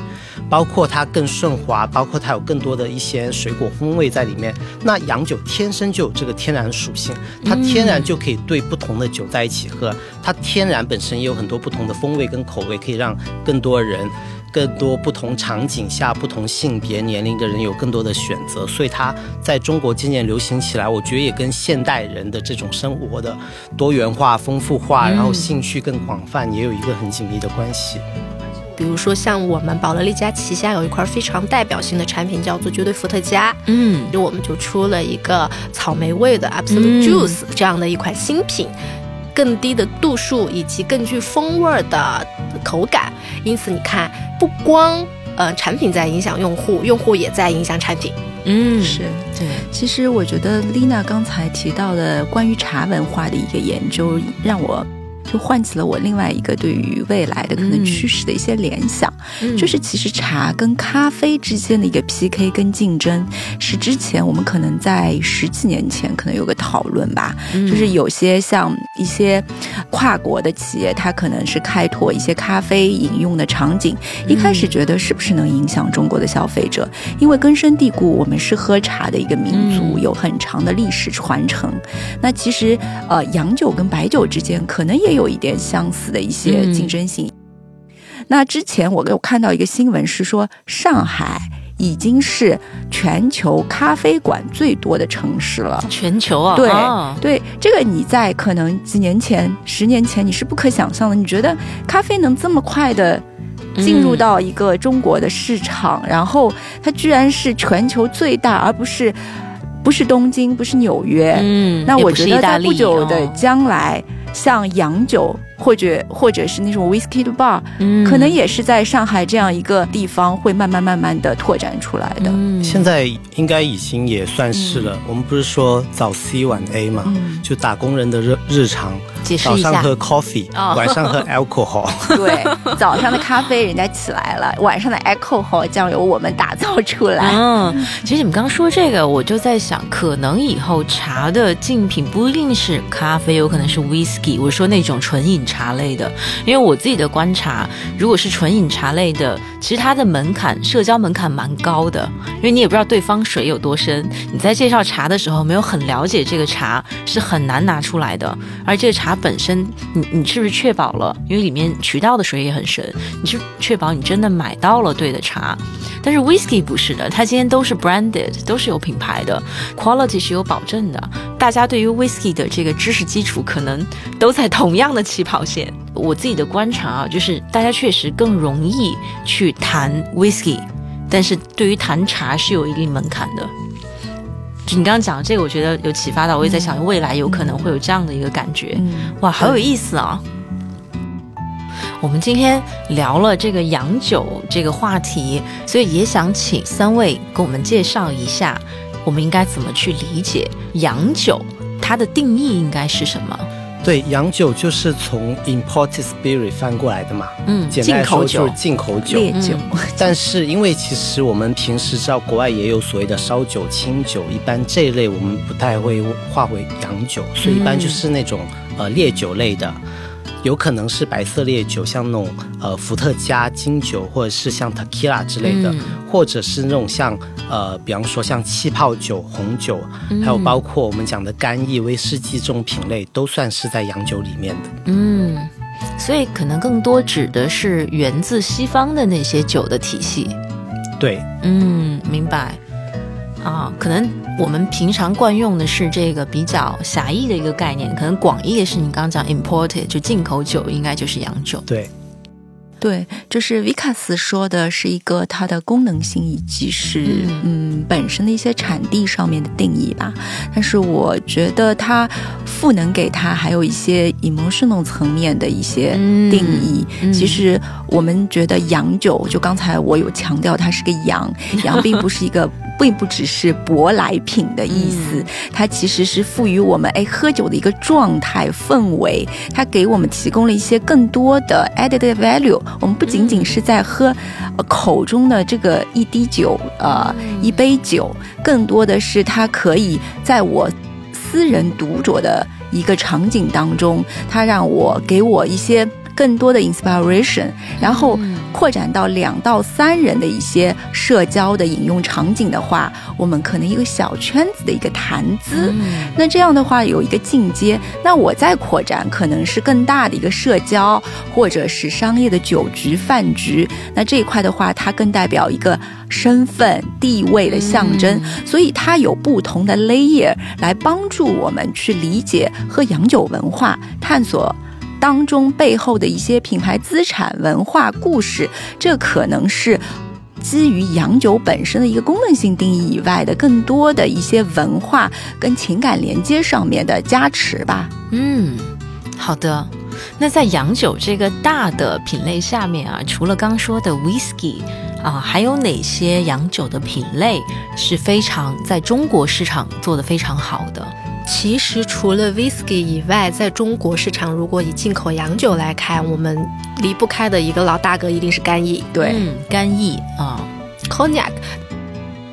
包括它更顺滑，包括它有更多的一些水果风味在里面。那洋酒天生就有这个天然属性，它天然就可以对不同的酒在一起喝，它天然本身也有很多不同的风味跟口味，可以让更多人。更多不同场景下、不同性别、年龄的人有更多的选择，所以它在中国渐渐流行起来。我觉得也跟现代人的这种生活的多元化、丰富化，然后兴趣更广泛，也有一个很紧密的关系。比如说像我们宝乐利家旗下有一块非常代表性的产品，叫做绝对伏特加。嗯就我们就出了一个草莓味的 Absolute 嗯 Juice 这样的一款新品，更低的度数以及更具风味儿的口感。因此你看，不光呃产品在影响用户，用户也在影响产品。嗯，是。对，其实我觉得丽娜刚才提到的关于茶文化的一个研究，让我就唤起了我另外一个对于未来的可能趋势的一些联想，嗯。就是其实茶跟咖啡之间的一个 PK 跟竞争，是之前我们可能在十几年前可能有个讨论吧，嗯。就是有些像一些跨国的企业，它可能是开拓一些咖啡饮用的场景，一开始觉得是不是能影响中国的消费者，因为根深蒂固，我们是喝茶的一个民族，嗯。有很长的历史传承。那其实呃，洋酒跟白酒之间可能也有一点相似的一些嗯竞争性。那之前我有看到一个新闻是说，上海已经是全球咖啡馆最多的城市了。全球啊，对哦对，这个你在可能几年前、十年前你是不可想象的。你觉得咖啡能这么快的进入嗯到一个中国的市场，然后它居然是全球最大，而不是不是东京，不是纽约。嗯，那我觉得在不久的哦将来，像洋酒或者或者是那种 whiskey 的 bar，、嗯可能也是在上海这样一个地方会慢慢慢慢的拓展出来的。嗯现在应该已经也算是了。我们不是说早 C 晚 A 嘛，嗯就打工人的日日常，早上喝 coffee，、哦 晚上喝 alcohol。对，早上的咖啡人家起来了，晚上的 alcohol 将由我们打造出来。嗯，其实你们刚刚说这个，我就在想，可能以后茶的竞品不一定是咖啡，有可能是 whiskey。我说那种纯饮茶类的，因为我自己的观察，如果是纯饮茶类的，其实它的门槛、社交门槛蛮高的，因为你也不知道对方水有多深。你在介绍茶的时候，没有很了解这个茶，是很难拿出来的。而这个茶本身，你你是不是确保了？因为里面渠道的水也很深，你是确保你真的买到了对的茶。但是 whisky 不是的，它今天都是 branded，都是有品牌的，quality 是有保证的。大家对于 whisky 的这个知识基础可能都在同样的起跑线。我自己的观察啊，就是大家确实更容易去谈 whisky，但是对于谈茶是有一定门槛的。就你刚刚讲的这个，我觉得有启发到，我也在想未来有可能会有这样的一个感觉。嗯，哇，好有意思啊！我们今天聊了这个洋酒这个话题，所以也想请三位给我们介绍一下，我们应该怎么去理解洋酒，它的定义应该是什么？对，洋酒就是从 imported spirit 翻过来的嘛，嗯，简单来说就是，进口酒。烈酒，但是因为其实我们平时知道国外也有所谓的烧酒、清酒，一般这一类我们不太会划为洋酒，所以一般就是那种、呃烈酒类的。有可能是白色烈酒，像那种呃伏特加、金酒，或者是像 tequila 之类的，嗯或者是那种像呃，比方说像气泡酒、红酒，还有包括我们讲的干邑、威士忌这种品类，都算是在洋酒里面的。嗯，所以可能更多指的是源自西方的那些酒的体系。对，嗯，明白。啊，可能我们平常惯用的是这个比较狭义的一个概念，可能广义的是你刚刚讲 imported 就进口酒，应该就是洋酒。对，对，就是 Vicas 说的是一个它的功能性以及是嗯嗯本身的一些产地上面的定义吧。但是我觉得它赋能给它还有一些 emotional 层面的一些嗯定义。嗯其实我们觉得洋酒，就刚才我有强调它是个洋，洋并不是一个。并不只是舶来品的意思，它其实是赋予我们哎喝酒的一个状态氛围，它给我们提供了一些更多的 added value。我们不仅仅是在喝、呃口中的这个一滴酒，呃一杯酒，更多的是它可以在我私人独酌的一个场景当中，它让我给我一些更多的 inspiration，然后扩展到两到三人的一些社交的引用场景的话，我们可能一个小圈子的一个谈资。那这样的话有一个进阶，那我再扩展可能是更大的一个社交，或者是商业的酒局饭局。那这一块的话，它更代表一个身份地位的象征，所以它有不同的 layer 来帮助我们去理解和洋酒文化探索。当中背后的一些品牌资产、文化故事，这可能是基于洋酒本身的一个功能性定义以外的更多的一些文化跟情感连接上面的加持吧。嗯，好的。那在洋酒这个大的品类下面啊，除了刚说的 whisky 啊，还有哪些洋酒的品类是非常在中国市场做得非常好的？其实除了 whisky 以外，在中国市场，如果以进口洋酒来看，我们离不开的一个老大哥一定是干邑。对，干邑啊，cognac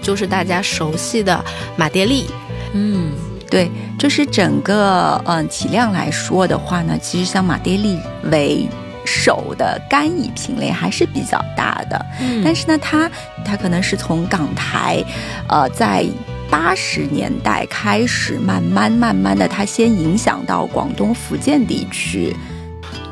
就是大家熟悉的马爹利。嗯，对，就是整个嗯体量来说的话呢，其实像马爹利为首的干邑品类还是比较大的。嗯，但是呢，它它可能是从港台，呃，在。八十年代开始，慢慢慢慢的，它先影响到广东、福建地区。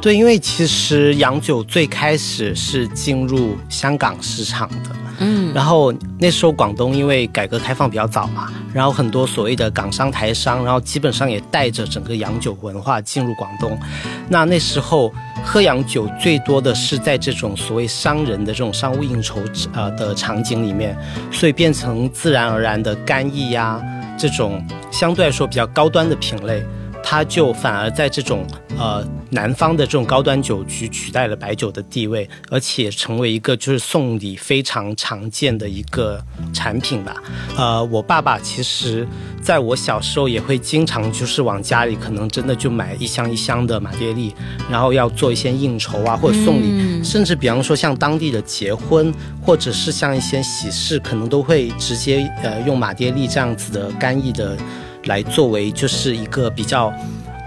对，因为其实洋酒最开始是进入香港市场的，嗯，然后那时候广东因为改革开放比较早嘛，然后很多所谓的港商、台商，然后基本上也带着整个洋酒文化进入广东。那那时候喝洋酒最多的是在这种所谓商人的这种商务应酬呃的场景里面，所以变成自然而然的干邑呀这种相对来说比较高端的品类。它就反而在这种呃南方的这种高端酒局取代了白酒的地位，而且成为一个就是送礼非常常见的一个产品吧。呃，我爸爸其实在我小时候也会经常就是往家里可能真的就买一箱一箱的马爹利，然后要做一些应酬啊或者送礼，甚至比方说像当地的结婚或者是像一些喜事，可能都会直接呃用马爹利这样子的干邑的。来作为就是一个比较，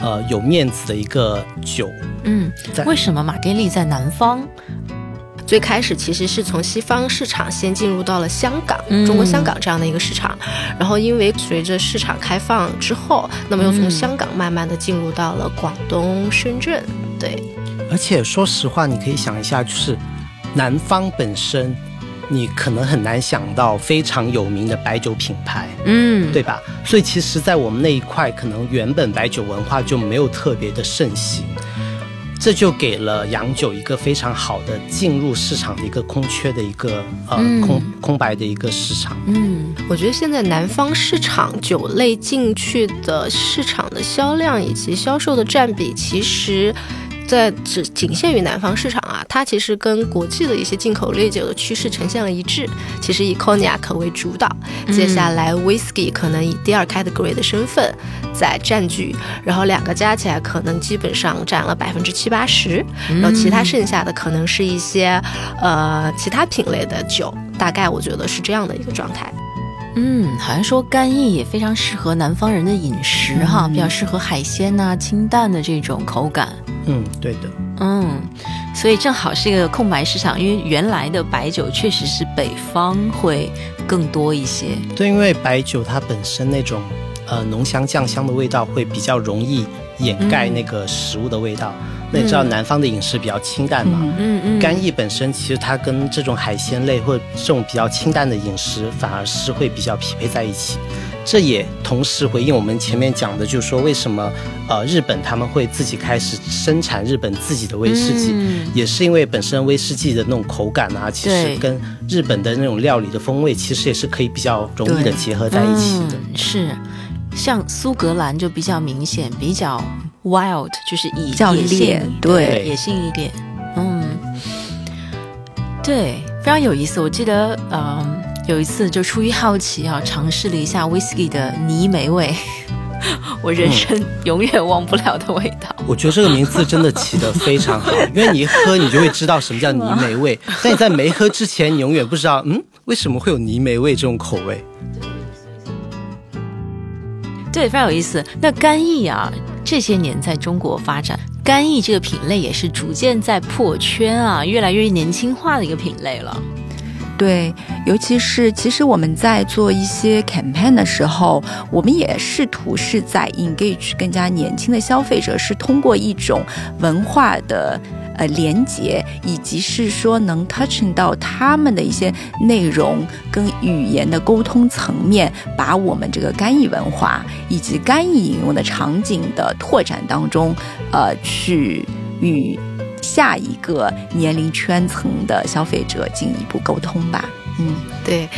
呃有面子的一个酒。嗯，为什么马爹利在南方？最开始其实是从西方市场先进入到了香港，中国香港这样的一个市场，然后因为随着市场开放之后，那么又从香港慢慢的进入到了广东、深圳。对，而且说实话，你可以想一下，就是南方本身。你可能很难想到非常有名的白酒品牌，嗯，对吧？所以其实，在我们那一块，可能原本白酒文化就没有特别的盛行，这就给了洋酒一个非常好的进入市场的一个空缺的一个呃空空白的一个市场。嗯，我觉得现在南方市场酒类进去的市场的销量以及销售的占比，其实。在只仅限于南方市场啊，它其实跟国际的一些进口烈酒的趋势呈现了一致。其实以 cognac 为主导，接下来 whisky 可能以第二 category 的身份在占据，然后两个加起来可能基本上占了百分之七八十，然后其他剩下的可能是一些呃其他品类的酒，大概我觉得是这样的一个状态。嗯，好像说干邑也非常适合南方人的饮食哈，比较适合海鲜呐、清淡的这种口感。嗯，对的。嗯，所以正好是一个空白市场，因为原来的白酒确实是北方会更多一些。对，因为白酒它本身那种呃浓香酱香的味道会比较容易掩盖那个食物的味道。那你知道南方的饮食比较清淡嘛？嗯嗯。干邑本身其实它跟这种海鲜类或者这种比较清淡的饮食反而是会比较匹配在一起。这也同时回应我们前面讲的，就是说为什么呃日本他们会自己开始生产日本自己的威士忌，也是因为本身威士忌的那种口感啊，其实跟日本的那种料理的风味其实也是可以比较容易的结合在一起的。是，像苏格兰就比较明显，比较 wild，就是以野性对野性一点。嗯，对，非常有意思。我记得嗯。有一次，就出于好奇啊，尝试了一下 whisky 的泥煤味，我人生永远忘不了的味道。我觉得这个名字真的起得非常好，因为你一喝，你就会知道什么叫泥煤味。但你在没喝之前，你永远不知道，嗯，为什么会有泥煤味这种口味？对，非常有意思。那干邑啊，这些年在中国发展，干邑这个品类也是逐渐在破圈啊，越来越年轻化的一个品类了。对，尤其是其实我们在做一些 campaign 的时候，我们也试图是在 engage 更加年轻的消费者，是通过一种文化的呃连接，以及是说能 touching 到他们的一些内容跟语言的沟通层面，把我们这个干邑文化以及干邑引用的场景的拓展当中，呃，去与。下一个年龄圈层的消费者进一步沟通吧。嗯，对。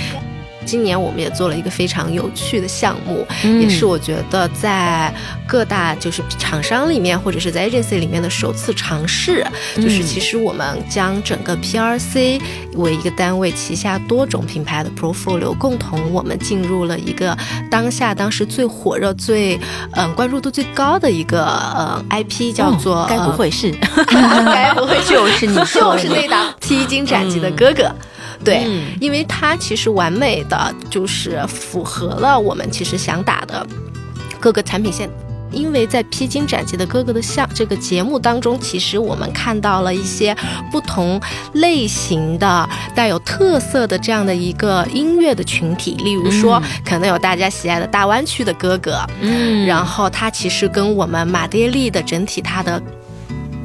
今年我们也做了一个非常有趣的项目，也是我觉得在各大就是厂商里面或者是在 agency 里面的首次尝试。就是其实我们将整个 PRC 为一个单位旗下多种品牌的 portfolio 共同，我们进入了一个当下当时最火热、最嗯关注度最高的一个呃 IP，叫做该不会是？该不会就是你 就是那档披荆斩棘的哥哥？对，因为它其实完美的就是符合了我们其实想打的各个产品线。因为在披荆斩棘的哥哥的像这个节目当中，其实我们看到了一些不同类型的带有特色的这样的一个音乐的群体，例如说可能有大家喜爱的大湾区的哥哥，嗯，然后他其实跟我们马爹利的整体他的。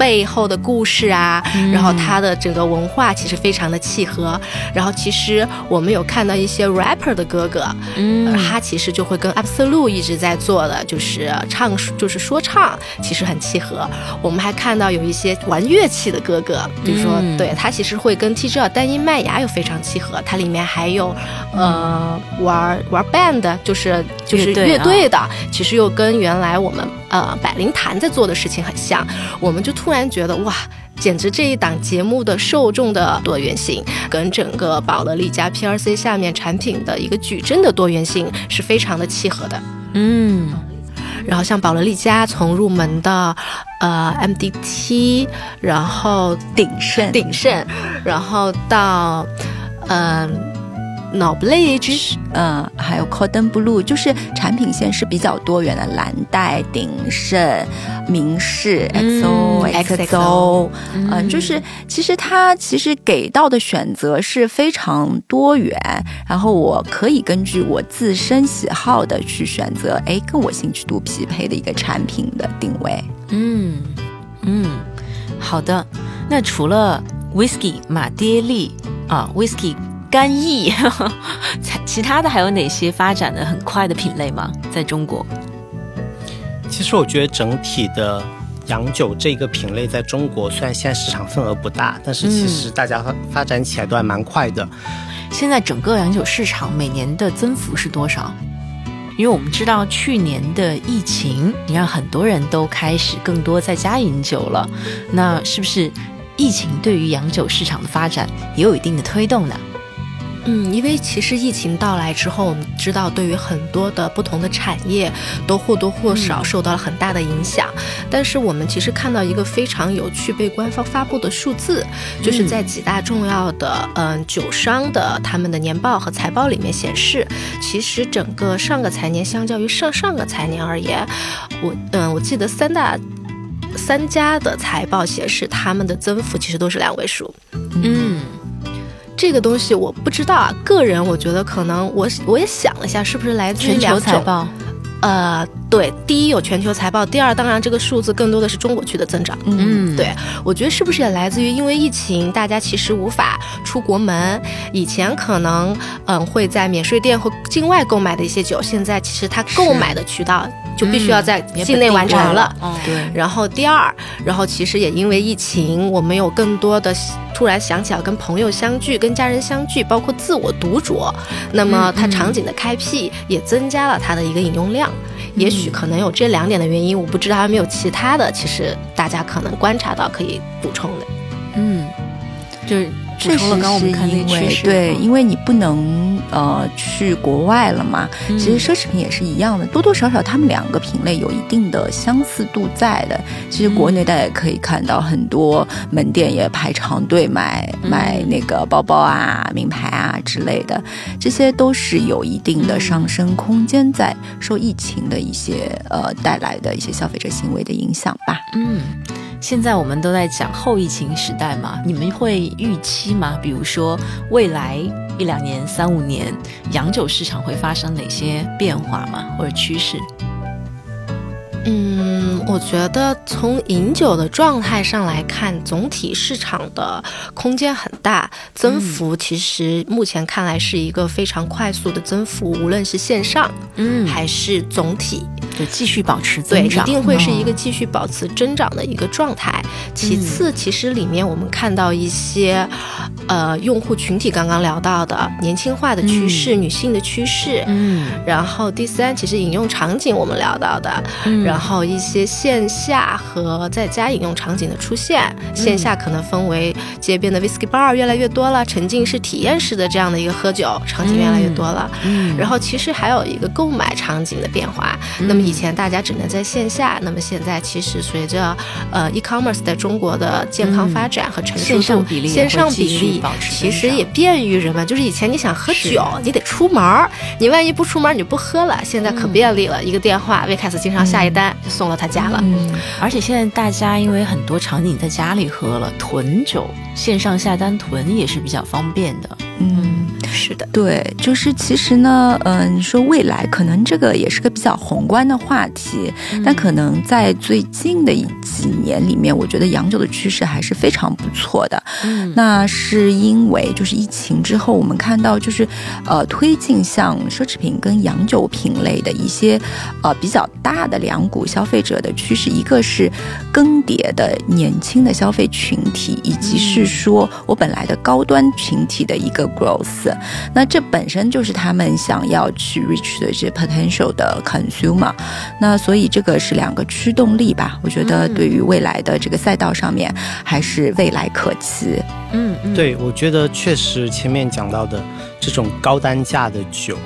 背后的故事啊，然后它的整个文化其实非常的契合。然后其实我们有看到一些 rapper 的哥哥，嗯，他其实就会跟 Absolute 一直在做的就是唱，就是说唱，其实很契合。我们还看到有一些玩乐器的哥哥，比如说，对他其实会跟 TGL 单音麦芽又非常契合。它里面还有呃玩玩 band，就是就是乐队的，其实又跟原来我们。呃，百灵坛在做的事情很像，我们就突然觉得哇，简直这一档节目的受众的多元性，跟整个宝乐利家 PRC 下面产品的一个矩阵的多元性是非常的契合的。嗯，然后像宝乐利家从入门的呃 MDT，然后鼎盛鼎盛，然后到嗯。脑 Blage，嗯，还有 Cordon Blue，就是产品线是比较多元的，蓝带、鼎盛、明仕、XO、XO，嗯，就是其实它其实给到的选择是非常多元，然后我可以根据我自身喜好的去选择，哎，跟我兴趣度匹配的一个产品的定位。嗯嗯，好的。那除了 Whisky 马爹利啊，Whisky。干邑，其他的还有哪些发展的很快的品类吗？在中国，其实我觉得整体的洋酒这个品类在中国，虽然现在市场份额不大，但是其实大家发展起来都还蛮快的。现在整个洋酒市场每年的增幅是多少？因为我们知道去年的疫情，你让很多人都开始更多在家饮酒了，那是不是疫情对于洋酒市场的发展也有一定的推动呢？嗯，因为其实疫情到来之后，我们知道对于很多的不同的产业都或多或少受到了很大的影响。但是我们其实看到一个非常有趣被官方发布的数字，就是在几大重要的嗯酒商的他们的年报和财报里面显示，其实整个上个财年相较于上上个财年而言，我嗯我记得三大三家的财报显示他们的增幅其实都是两位数。嗯。这个东西我不知道啊，个人我觉得可能我我也想了一下，是不是来自于全球财报？呃，对，第一有全球财报，第二当然这个数字更多的是中国区的增长。嗯，对，我觉得是不是也来自于因为疫情，大家其实无法出国门，以前可能嗯会在免税店或境外购买的一些酒，现在其实它购买的渠道。就必须要在境内完成了，对。然后第二，然后其实也因为疫情，我们有更多的突然想起要跟朋友相聚、跟家人相聚，包括自我独酌，那么它场景的开辟也增加了它的一个饮用量。也许可能有这两点的原因，我不知道还有没有其他的，其实大家可能观察到可以补充的。嗯，就是确实是因为对，因为你不能呃去国外了嘛。其实奢侈品也是一样的，多多少少他们两个品类有一定的相似度在的。其实国内大家也可以看到很多门店也排长队买买那个包包啊、名牌啊之类的，这些都是有一定的上升空间在，受疫情的一些呃带来的一些消费者行为的影响吧。嗯。现在我们都在讲后疫情时代嘛，你们会预期吗？比如说未来一两年、三五年，洋酒市场会发生哪些变化吗？或者趋势？嗯，我觉得从饮酒的状态上来看，总体市场的空间很大，增幅其实目前看来是一个非常快速的增幅，无论是线上，嗯，还是总体，对继续保持增长，对，一定会是一个继续保持增长的一个状态。其次，其实里面我们看到一些，呃，用户群体刚刚聊到的年轻化的趋势，女性的趋势，嗯，然后第三，其实饮用场景我们聊到的，嗯。然后一些线下和在家饮用场景的出现，线下可能分为街边的 whisky bar 越来越多了，沉浸式体验式的这样的一个喝酒场景越来越多了。嗯，然后其实还有一个购买场景的变化。那么以前大家只能在线下，那么现在其实随着呃 e-commerce 在中国的健康发展和成熟度，线上比例其实也便于人们。就是以前你想喝酒，你得出门儿，你万一不出门你就不喝了。现在可便利了，一个电话，魏凯斯经常下一单。就送到他家了，嗯，而且现在大家因为很多场景在家里喝了，囤酒线上下单囤也是比较方便的，嗯。是的，对，就是其实呢，嗯，你说未来可能这个也是个比较宏观的话题，但可能在最近的几年里面，我觉得洋酒的趋势还是非常不错的。嗯，那是因为就是疫情之后，我们看到就是呃推进像奢侈品跟洋酒品类的一些呃比较大的两股消费者的趋势，一个是更迭的年轻的消费群体，以及是说我本来的高端群体的一个 growth。那这本身就是他们想要去 reach 的这些 potential 的 consumer，那所以这个是两个驱动力吧？我觉得对于未来的这个赛道上面还是未来可期。嗯，对，我觉得确实前面讲到的这种高单价的酒，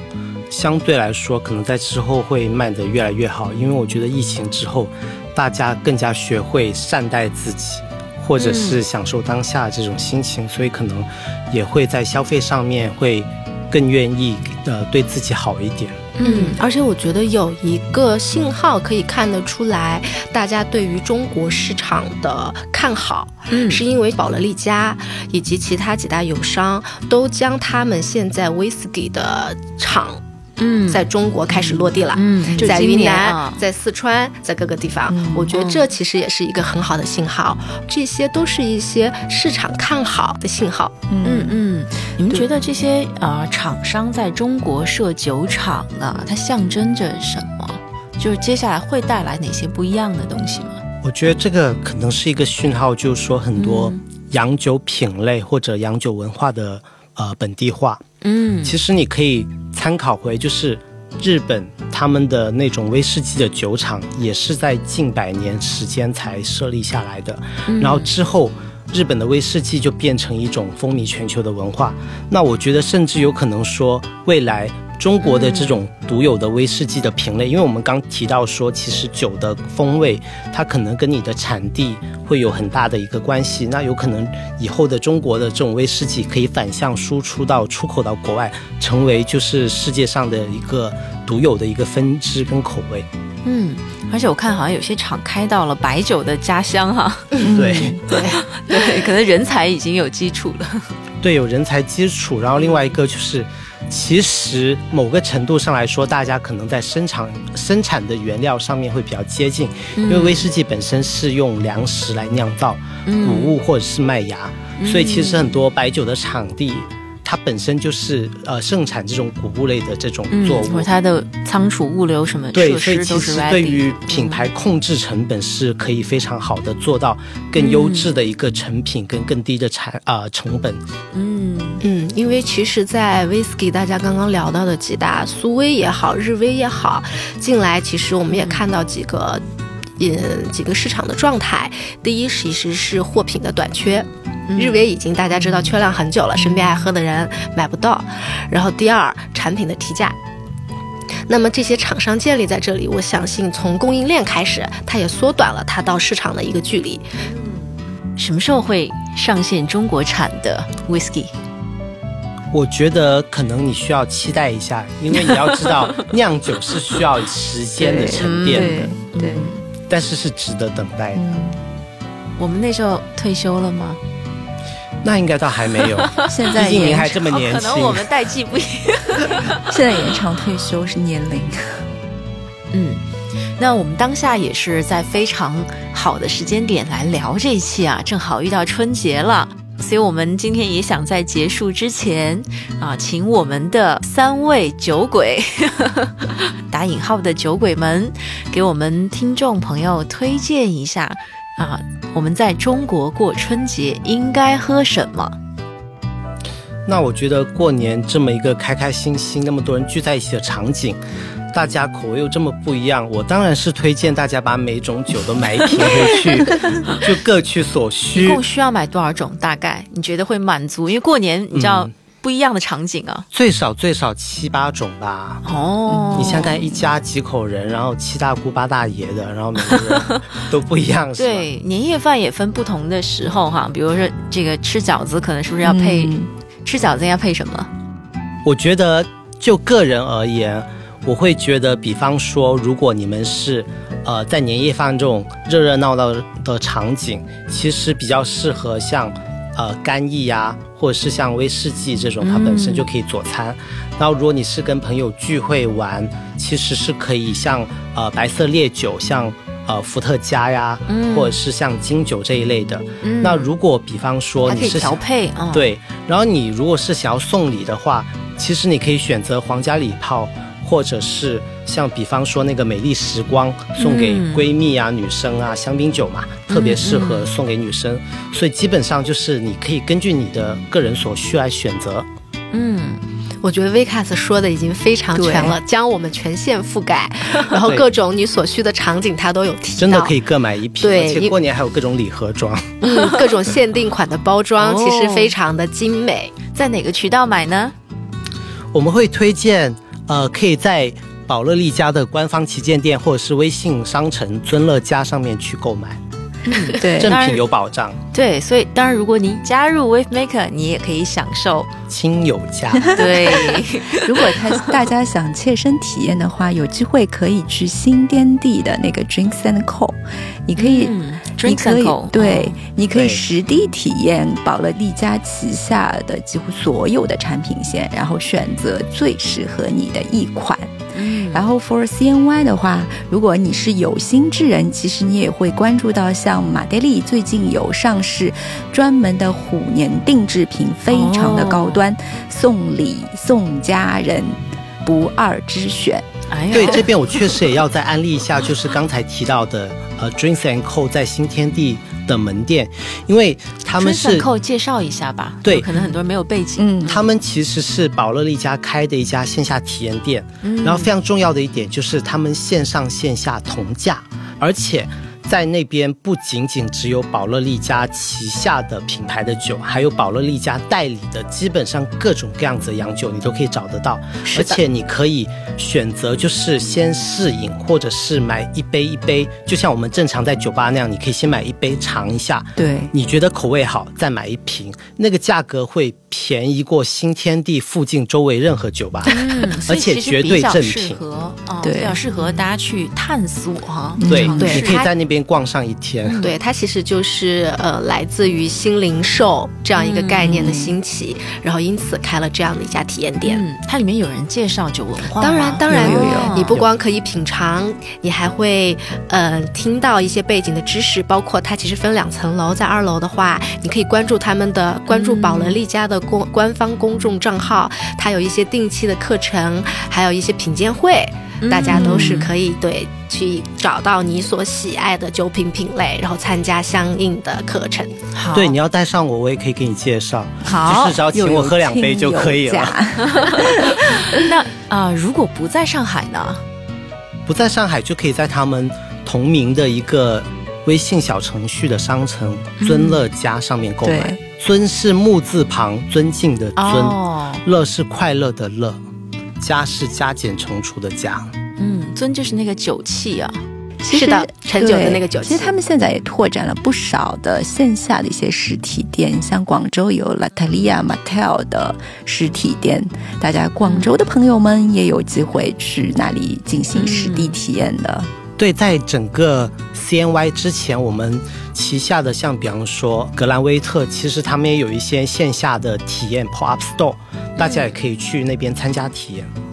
相对来说可能在之后会卖得越来越好，因为我觉得疫情之后，大家更加学会善待自己。或者是享受当下这种心情，所以可能也会在消费上面会更愿意呃对自己好一点。嗯，而且我觉得有一个信号可以看得出来，大家对于中国市场的看好，嗯，是因为宝乐利家以及其他几大友商都将他们现在威士忌的厂。嗯，在中国开始落地了。嗯，在云南，在四川，在各个地方，我觉得这其实也是一个很好的信号。这些都是一些市场看好的信号。嗯嗯，你们觉得这些呃厂商在中国设酒厂啊，它象征着什么？就是接下来会带来哪些不一样的东西吗？我觉得这个可能是一个讯号，就是说很多洋酒品类或者洋酒文化的呃本地化。嗯，其实你可以参考回，就是日本他们的那种威士忌的酒厂，也是在近百年时间才设立下来的。然后之后，日本的威士忌就变成一种风靡全球的文化。那我觉得，甚至有可能说，未来。中国的这种独有的威士忌的品类，因为我们刚提到说，其实酒的风味它可能跟你的产地会有很大的一个关系。那有可能以后的中国的这种威士忌可以反向输出到出口到国外，成为就是世界上的一个独有的一个分支跟口味。嗯，而且我看好像有些厂开到了白酒的家乡哈。对对 对，可能人才已经有基础了。对，有人才基础，然后另外一个就是。其实某个程度上来说，大家可能在生产生产的原料上面会比较接近，因为威士忌本身是用粮食来酿造，谷物或者是麦芽，所以其实很多白酒的场地。它本身就是呃盛产这种谷物类的这种作物，它的仓储物流什么对，所以其实对于品牌控制成本是可以非常好的做到更优质的一个成品跟更低的产啊成本。嗯嗯，因为其实，在 whisky 大家刚刚聊到的几大苏威也好，日威也好，近来其实我们也看到几个嗯几个市场的状态。第一，其实是货品的短缺。日维已经大家知道缺量很久了，身边爱喝的人买不到。然后第二，产品的提价。那么这些厂商建立在这里，我相信从供应链开始，它也缩短了它到市场的一个距离。什么时候会上线中国产的 whisky？我觉得可能你需要期待一下，因为你要知道 酿酒是需要时间的沉淀的，对，但是是值得等待的。我们那时候退休了吗？那应该倒还没有，现在毕竟您还这么年轻。可能我们代际不一样。现在延长退休是年龄，嗯，那我们当下也是在非常好的时间点来聊这一期啊，正好遇到春节了，所以我们今天也想在结束之前啊，请我们的三位酒鬼，打引号的酒鬼们，给我们听众朋友推荐一下啊，我们在中国过春节应该喝什么？那我觉得过年这么一个开开心心、那么多人聚在一起的场景，大家口味又这么不一样，我当然是推荐大家把每种酒都买一瓶回去，就各取所需一需。共需要买多少种？大概你觉得会满足？因为过年你知道、嗯不一样的场景啊。最少最少七八种吧。哦，你想想看，一家几口人，然后七大姑八大爷的，然后每个人都不一样，是？对，年夜饭也分不同的时候哈，比如说这个吃饺子，可能是不是要配、嗯吃饺子要配什么？我觉得就个人而言，我会觉得，比方说，如果你们是呃在年夜饭这种热热闹闹的场景，其实比较适合像呃干邑呀、或者是像威士忌这种，它本身就可以佐餐。然后如果你是跟朋友聚会玩，其实是可以像呃白色烈酒，像呃伏特加呀，嗯或者是像金酒这一类的。嗯那如果比方说可以你是调配啊，，对，然后你如果是想要送礼的话，其实你可以选择皇家礼炮，或者是像比方说那个美丽时光送给嗯闺蜜啊、女生啊，香槟酒嘛，特别适合送给女生。所以基本上就是你可以根据你的个人所需来选择。嗯，我觉得 Vcas 说的已经非常全了，将我们全线覆盖，然后各种你所需的场景它都有提到，真的可以各买一瓶，对而且过年还有各种礼盒装。嗯，各种限定款的包装哦其实非常的精美。在哪个渠道买呢？我们会推荐，呃，可以在宝乐利家的官方旗舰店或者是微信商城尊乐家上面去购买，对正品有保障，对，所以当然，如果你加入 Wave Maker，你也可以享受。亲友价。对，如果他大家想切身体验的话，有机会可以去新天地的那个 Drinks and Co，你可以。嗯你 Drinks 可 and 以 Co，对哦，你可以实地体验宝乐利家旗下的几乎所有的产品线，然后选择最适合你的一款。嗯。然后 for CNY 的话，如果你是有心之人，其实你也会关注到像马爹利最近有上市专门的虎年定制品，非常的高端，送礼送家人，不二之选。对，这边我确实也要再安利一下，就是刚才提到的呃 Drinks and Co 在新天地的门店，因为他们是介绍一下吧，对可能很多人没有背景。嗯，他们其实是宝乐力家开的一家线下体验店，嗯然后非常重要的一点就是他们线上线下同价，而且。在那边不仅仅只有宝乐利家旗下的品牌的酒，还有宝乐利家代理的，基本上各种各样子的洋酒你都可以找得到。而且你可以选择就是先试饮，或者是买一杯一杯，就像我们正常在酒吧那样，你可以先买一杯尝一下，对，你觉得口味好，再买一瓶，那个价格会便宜过新天地附近周围任何酒吧。嗯，而且绝对正品合啊，对比较适合大家去探索哈。对，对你可以在那边逛上一天。对，它其实就是呃，来自于新零售这样一个概念的兴起，然后因此开了这样的一家体验店。嗯，它里面有人介绍酒文化，当然，当然有有有你不光可以品尝，你还会呃听到一些背景的知识，包括它其实分两层楼，在二楼的话，你可以关注他们的关注宝乐利家的公、官方公众账号，它有一些定期的课程，还有一些品鉴会，大家都是可以对去找到你所喜爱的酒品品类，然后参加相应的课程。好，对，你要带上我，我也可以给你介绍。好就是只要请我喝两杯就可以了。那啊、如果不在上海呢？不在上海，就可以在他们同名的一个微信小程序的商城“尊乐家”上面购买。对尊是木字旁，尊敬的尊，哦，乐是快乐的乐，家是加减乘除的加。嗯，尊就是那个酒器啊。其实是的陈酒的那个酒器其实他们现在也拓展了不少的线下的一些实体店，像广州有 Latalia Mattel 的实体店，大家广州的朋友们也有机会去那里进行实地体验的。对，在整个 CNY 之前，我们旗下的像比方说格兰威特，其实他们也有一些线下的体验 pop up store，大家也可以去那边参加体验。嗯，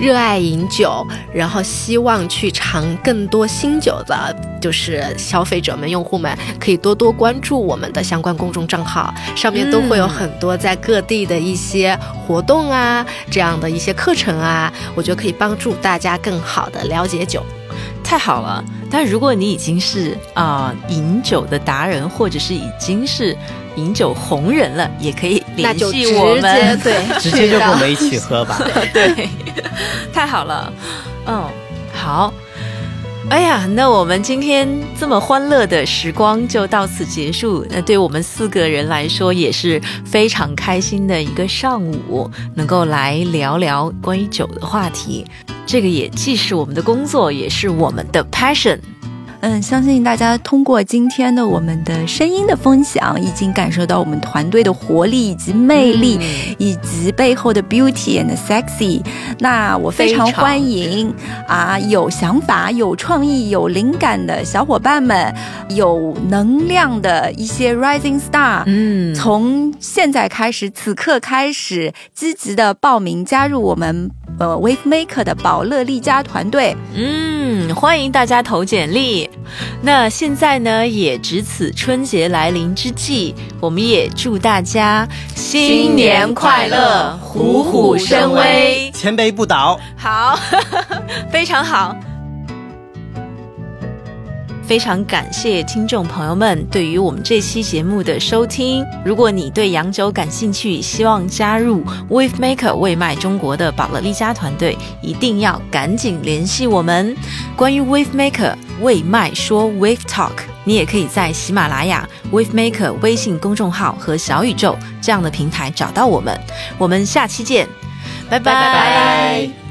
热爱饮酒，然后希望去尝更多新酒的，就是消费者们、用户们，可以多多关注我们的相关公众账号，上面都会有很多在各地的一些活动啊，这样的一些课程啊，我觉得可以帮助大家更好的了解酒。太好了！但如果你已经是啊、饮酒的达人，或者是已经是饮酒红人了，也可以联系我们。对，直接就跟我们一起喝吧。对，太好了，嗯，好。哎呀，那我们今天这么欢乐的时光就到此结束。那对我们四个人来说也是非常开心的一个上午，能够来聊聊关于酒的话题。这个也既是我们的工作，也是我们的 passion。嗯，相信大家通过今天的我们的声音的分享，已经感受到我们团队的活力以及魅力，以及背后的 beauty and sexy。那我非常非常欢迎啊，有想法、有创意、有灵感的小伙伴们，有能量的一些 rising star。嗯，从现在开始，此刻开始，积极的报名加入我们呃 Wave Maker 的宝乐丽家团队。嗯，欢迎大家投简历。那现在呢，也值此春节来临之际，我们也祝大家新年快乐，虎虎生威。千杯不倒。好，非常好。非常感谢听众朋友们对于我们这期节目的收听。如果你对洋酒感兴趣，希望加入 Wave Maker 味麦中国的宝乐利家团队，一定要赶紧联系我们。关于 Wave Maker 味麦说 Wave Talk，你也可以在喜马拉雅 Wave Maker 微信公众号和小宇宙这样的平台找到我们。我们下期见，拜拜拜拜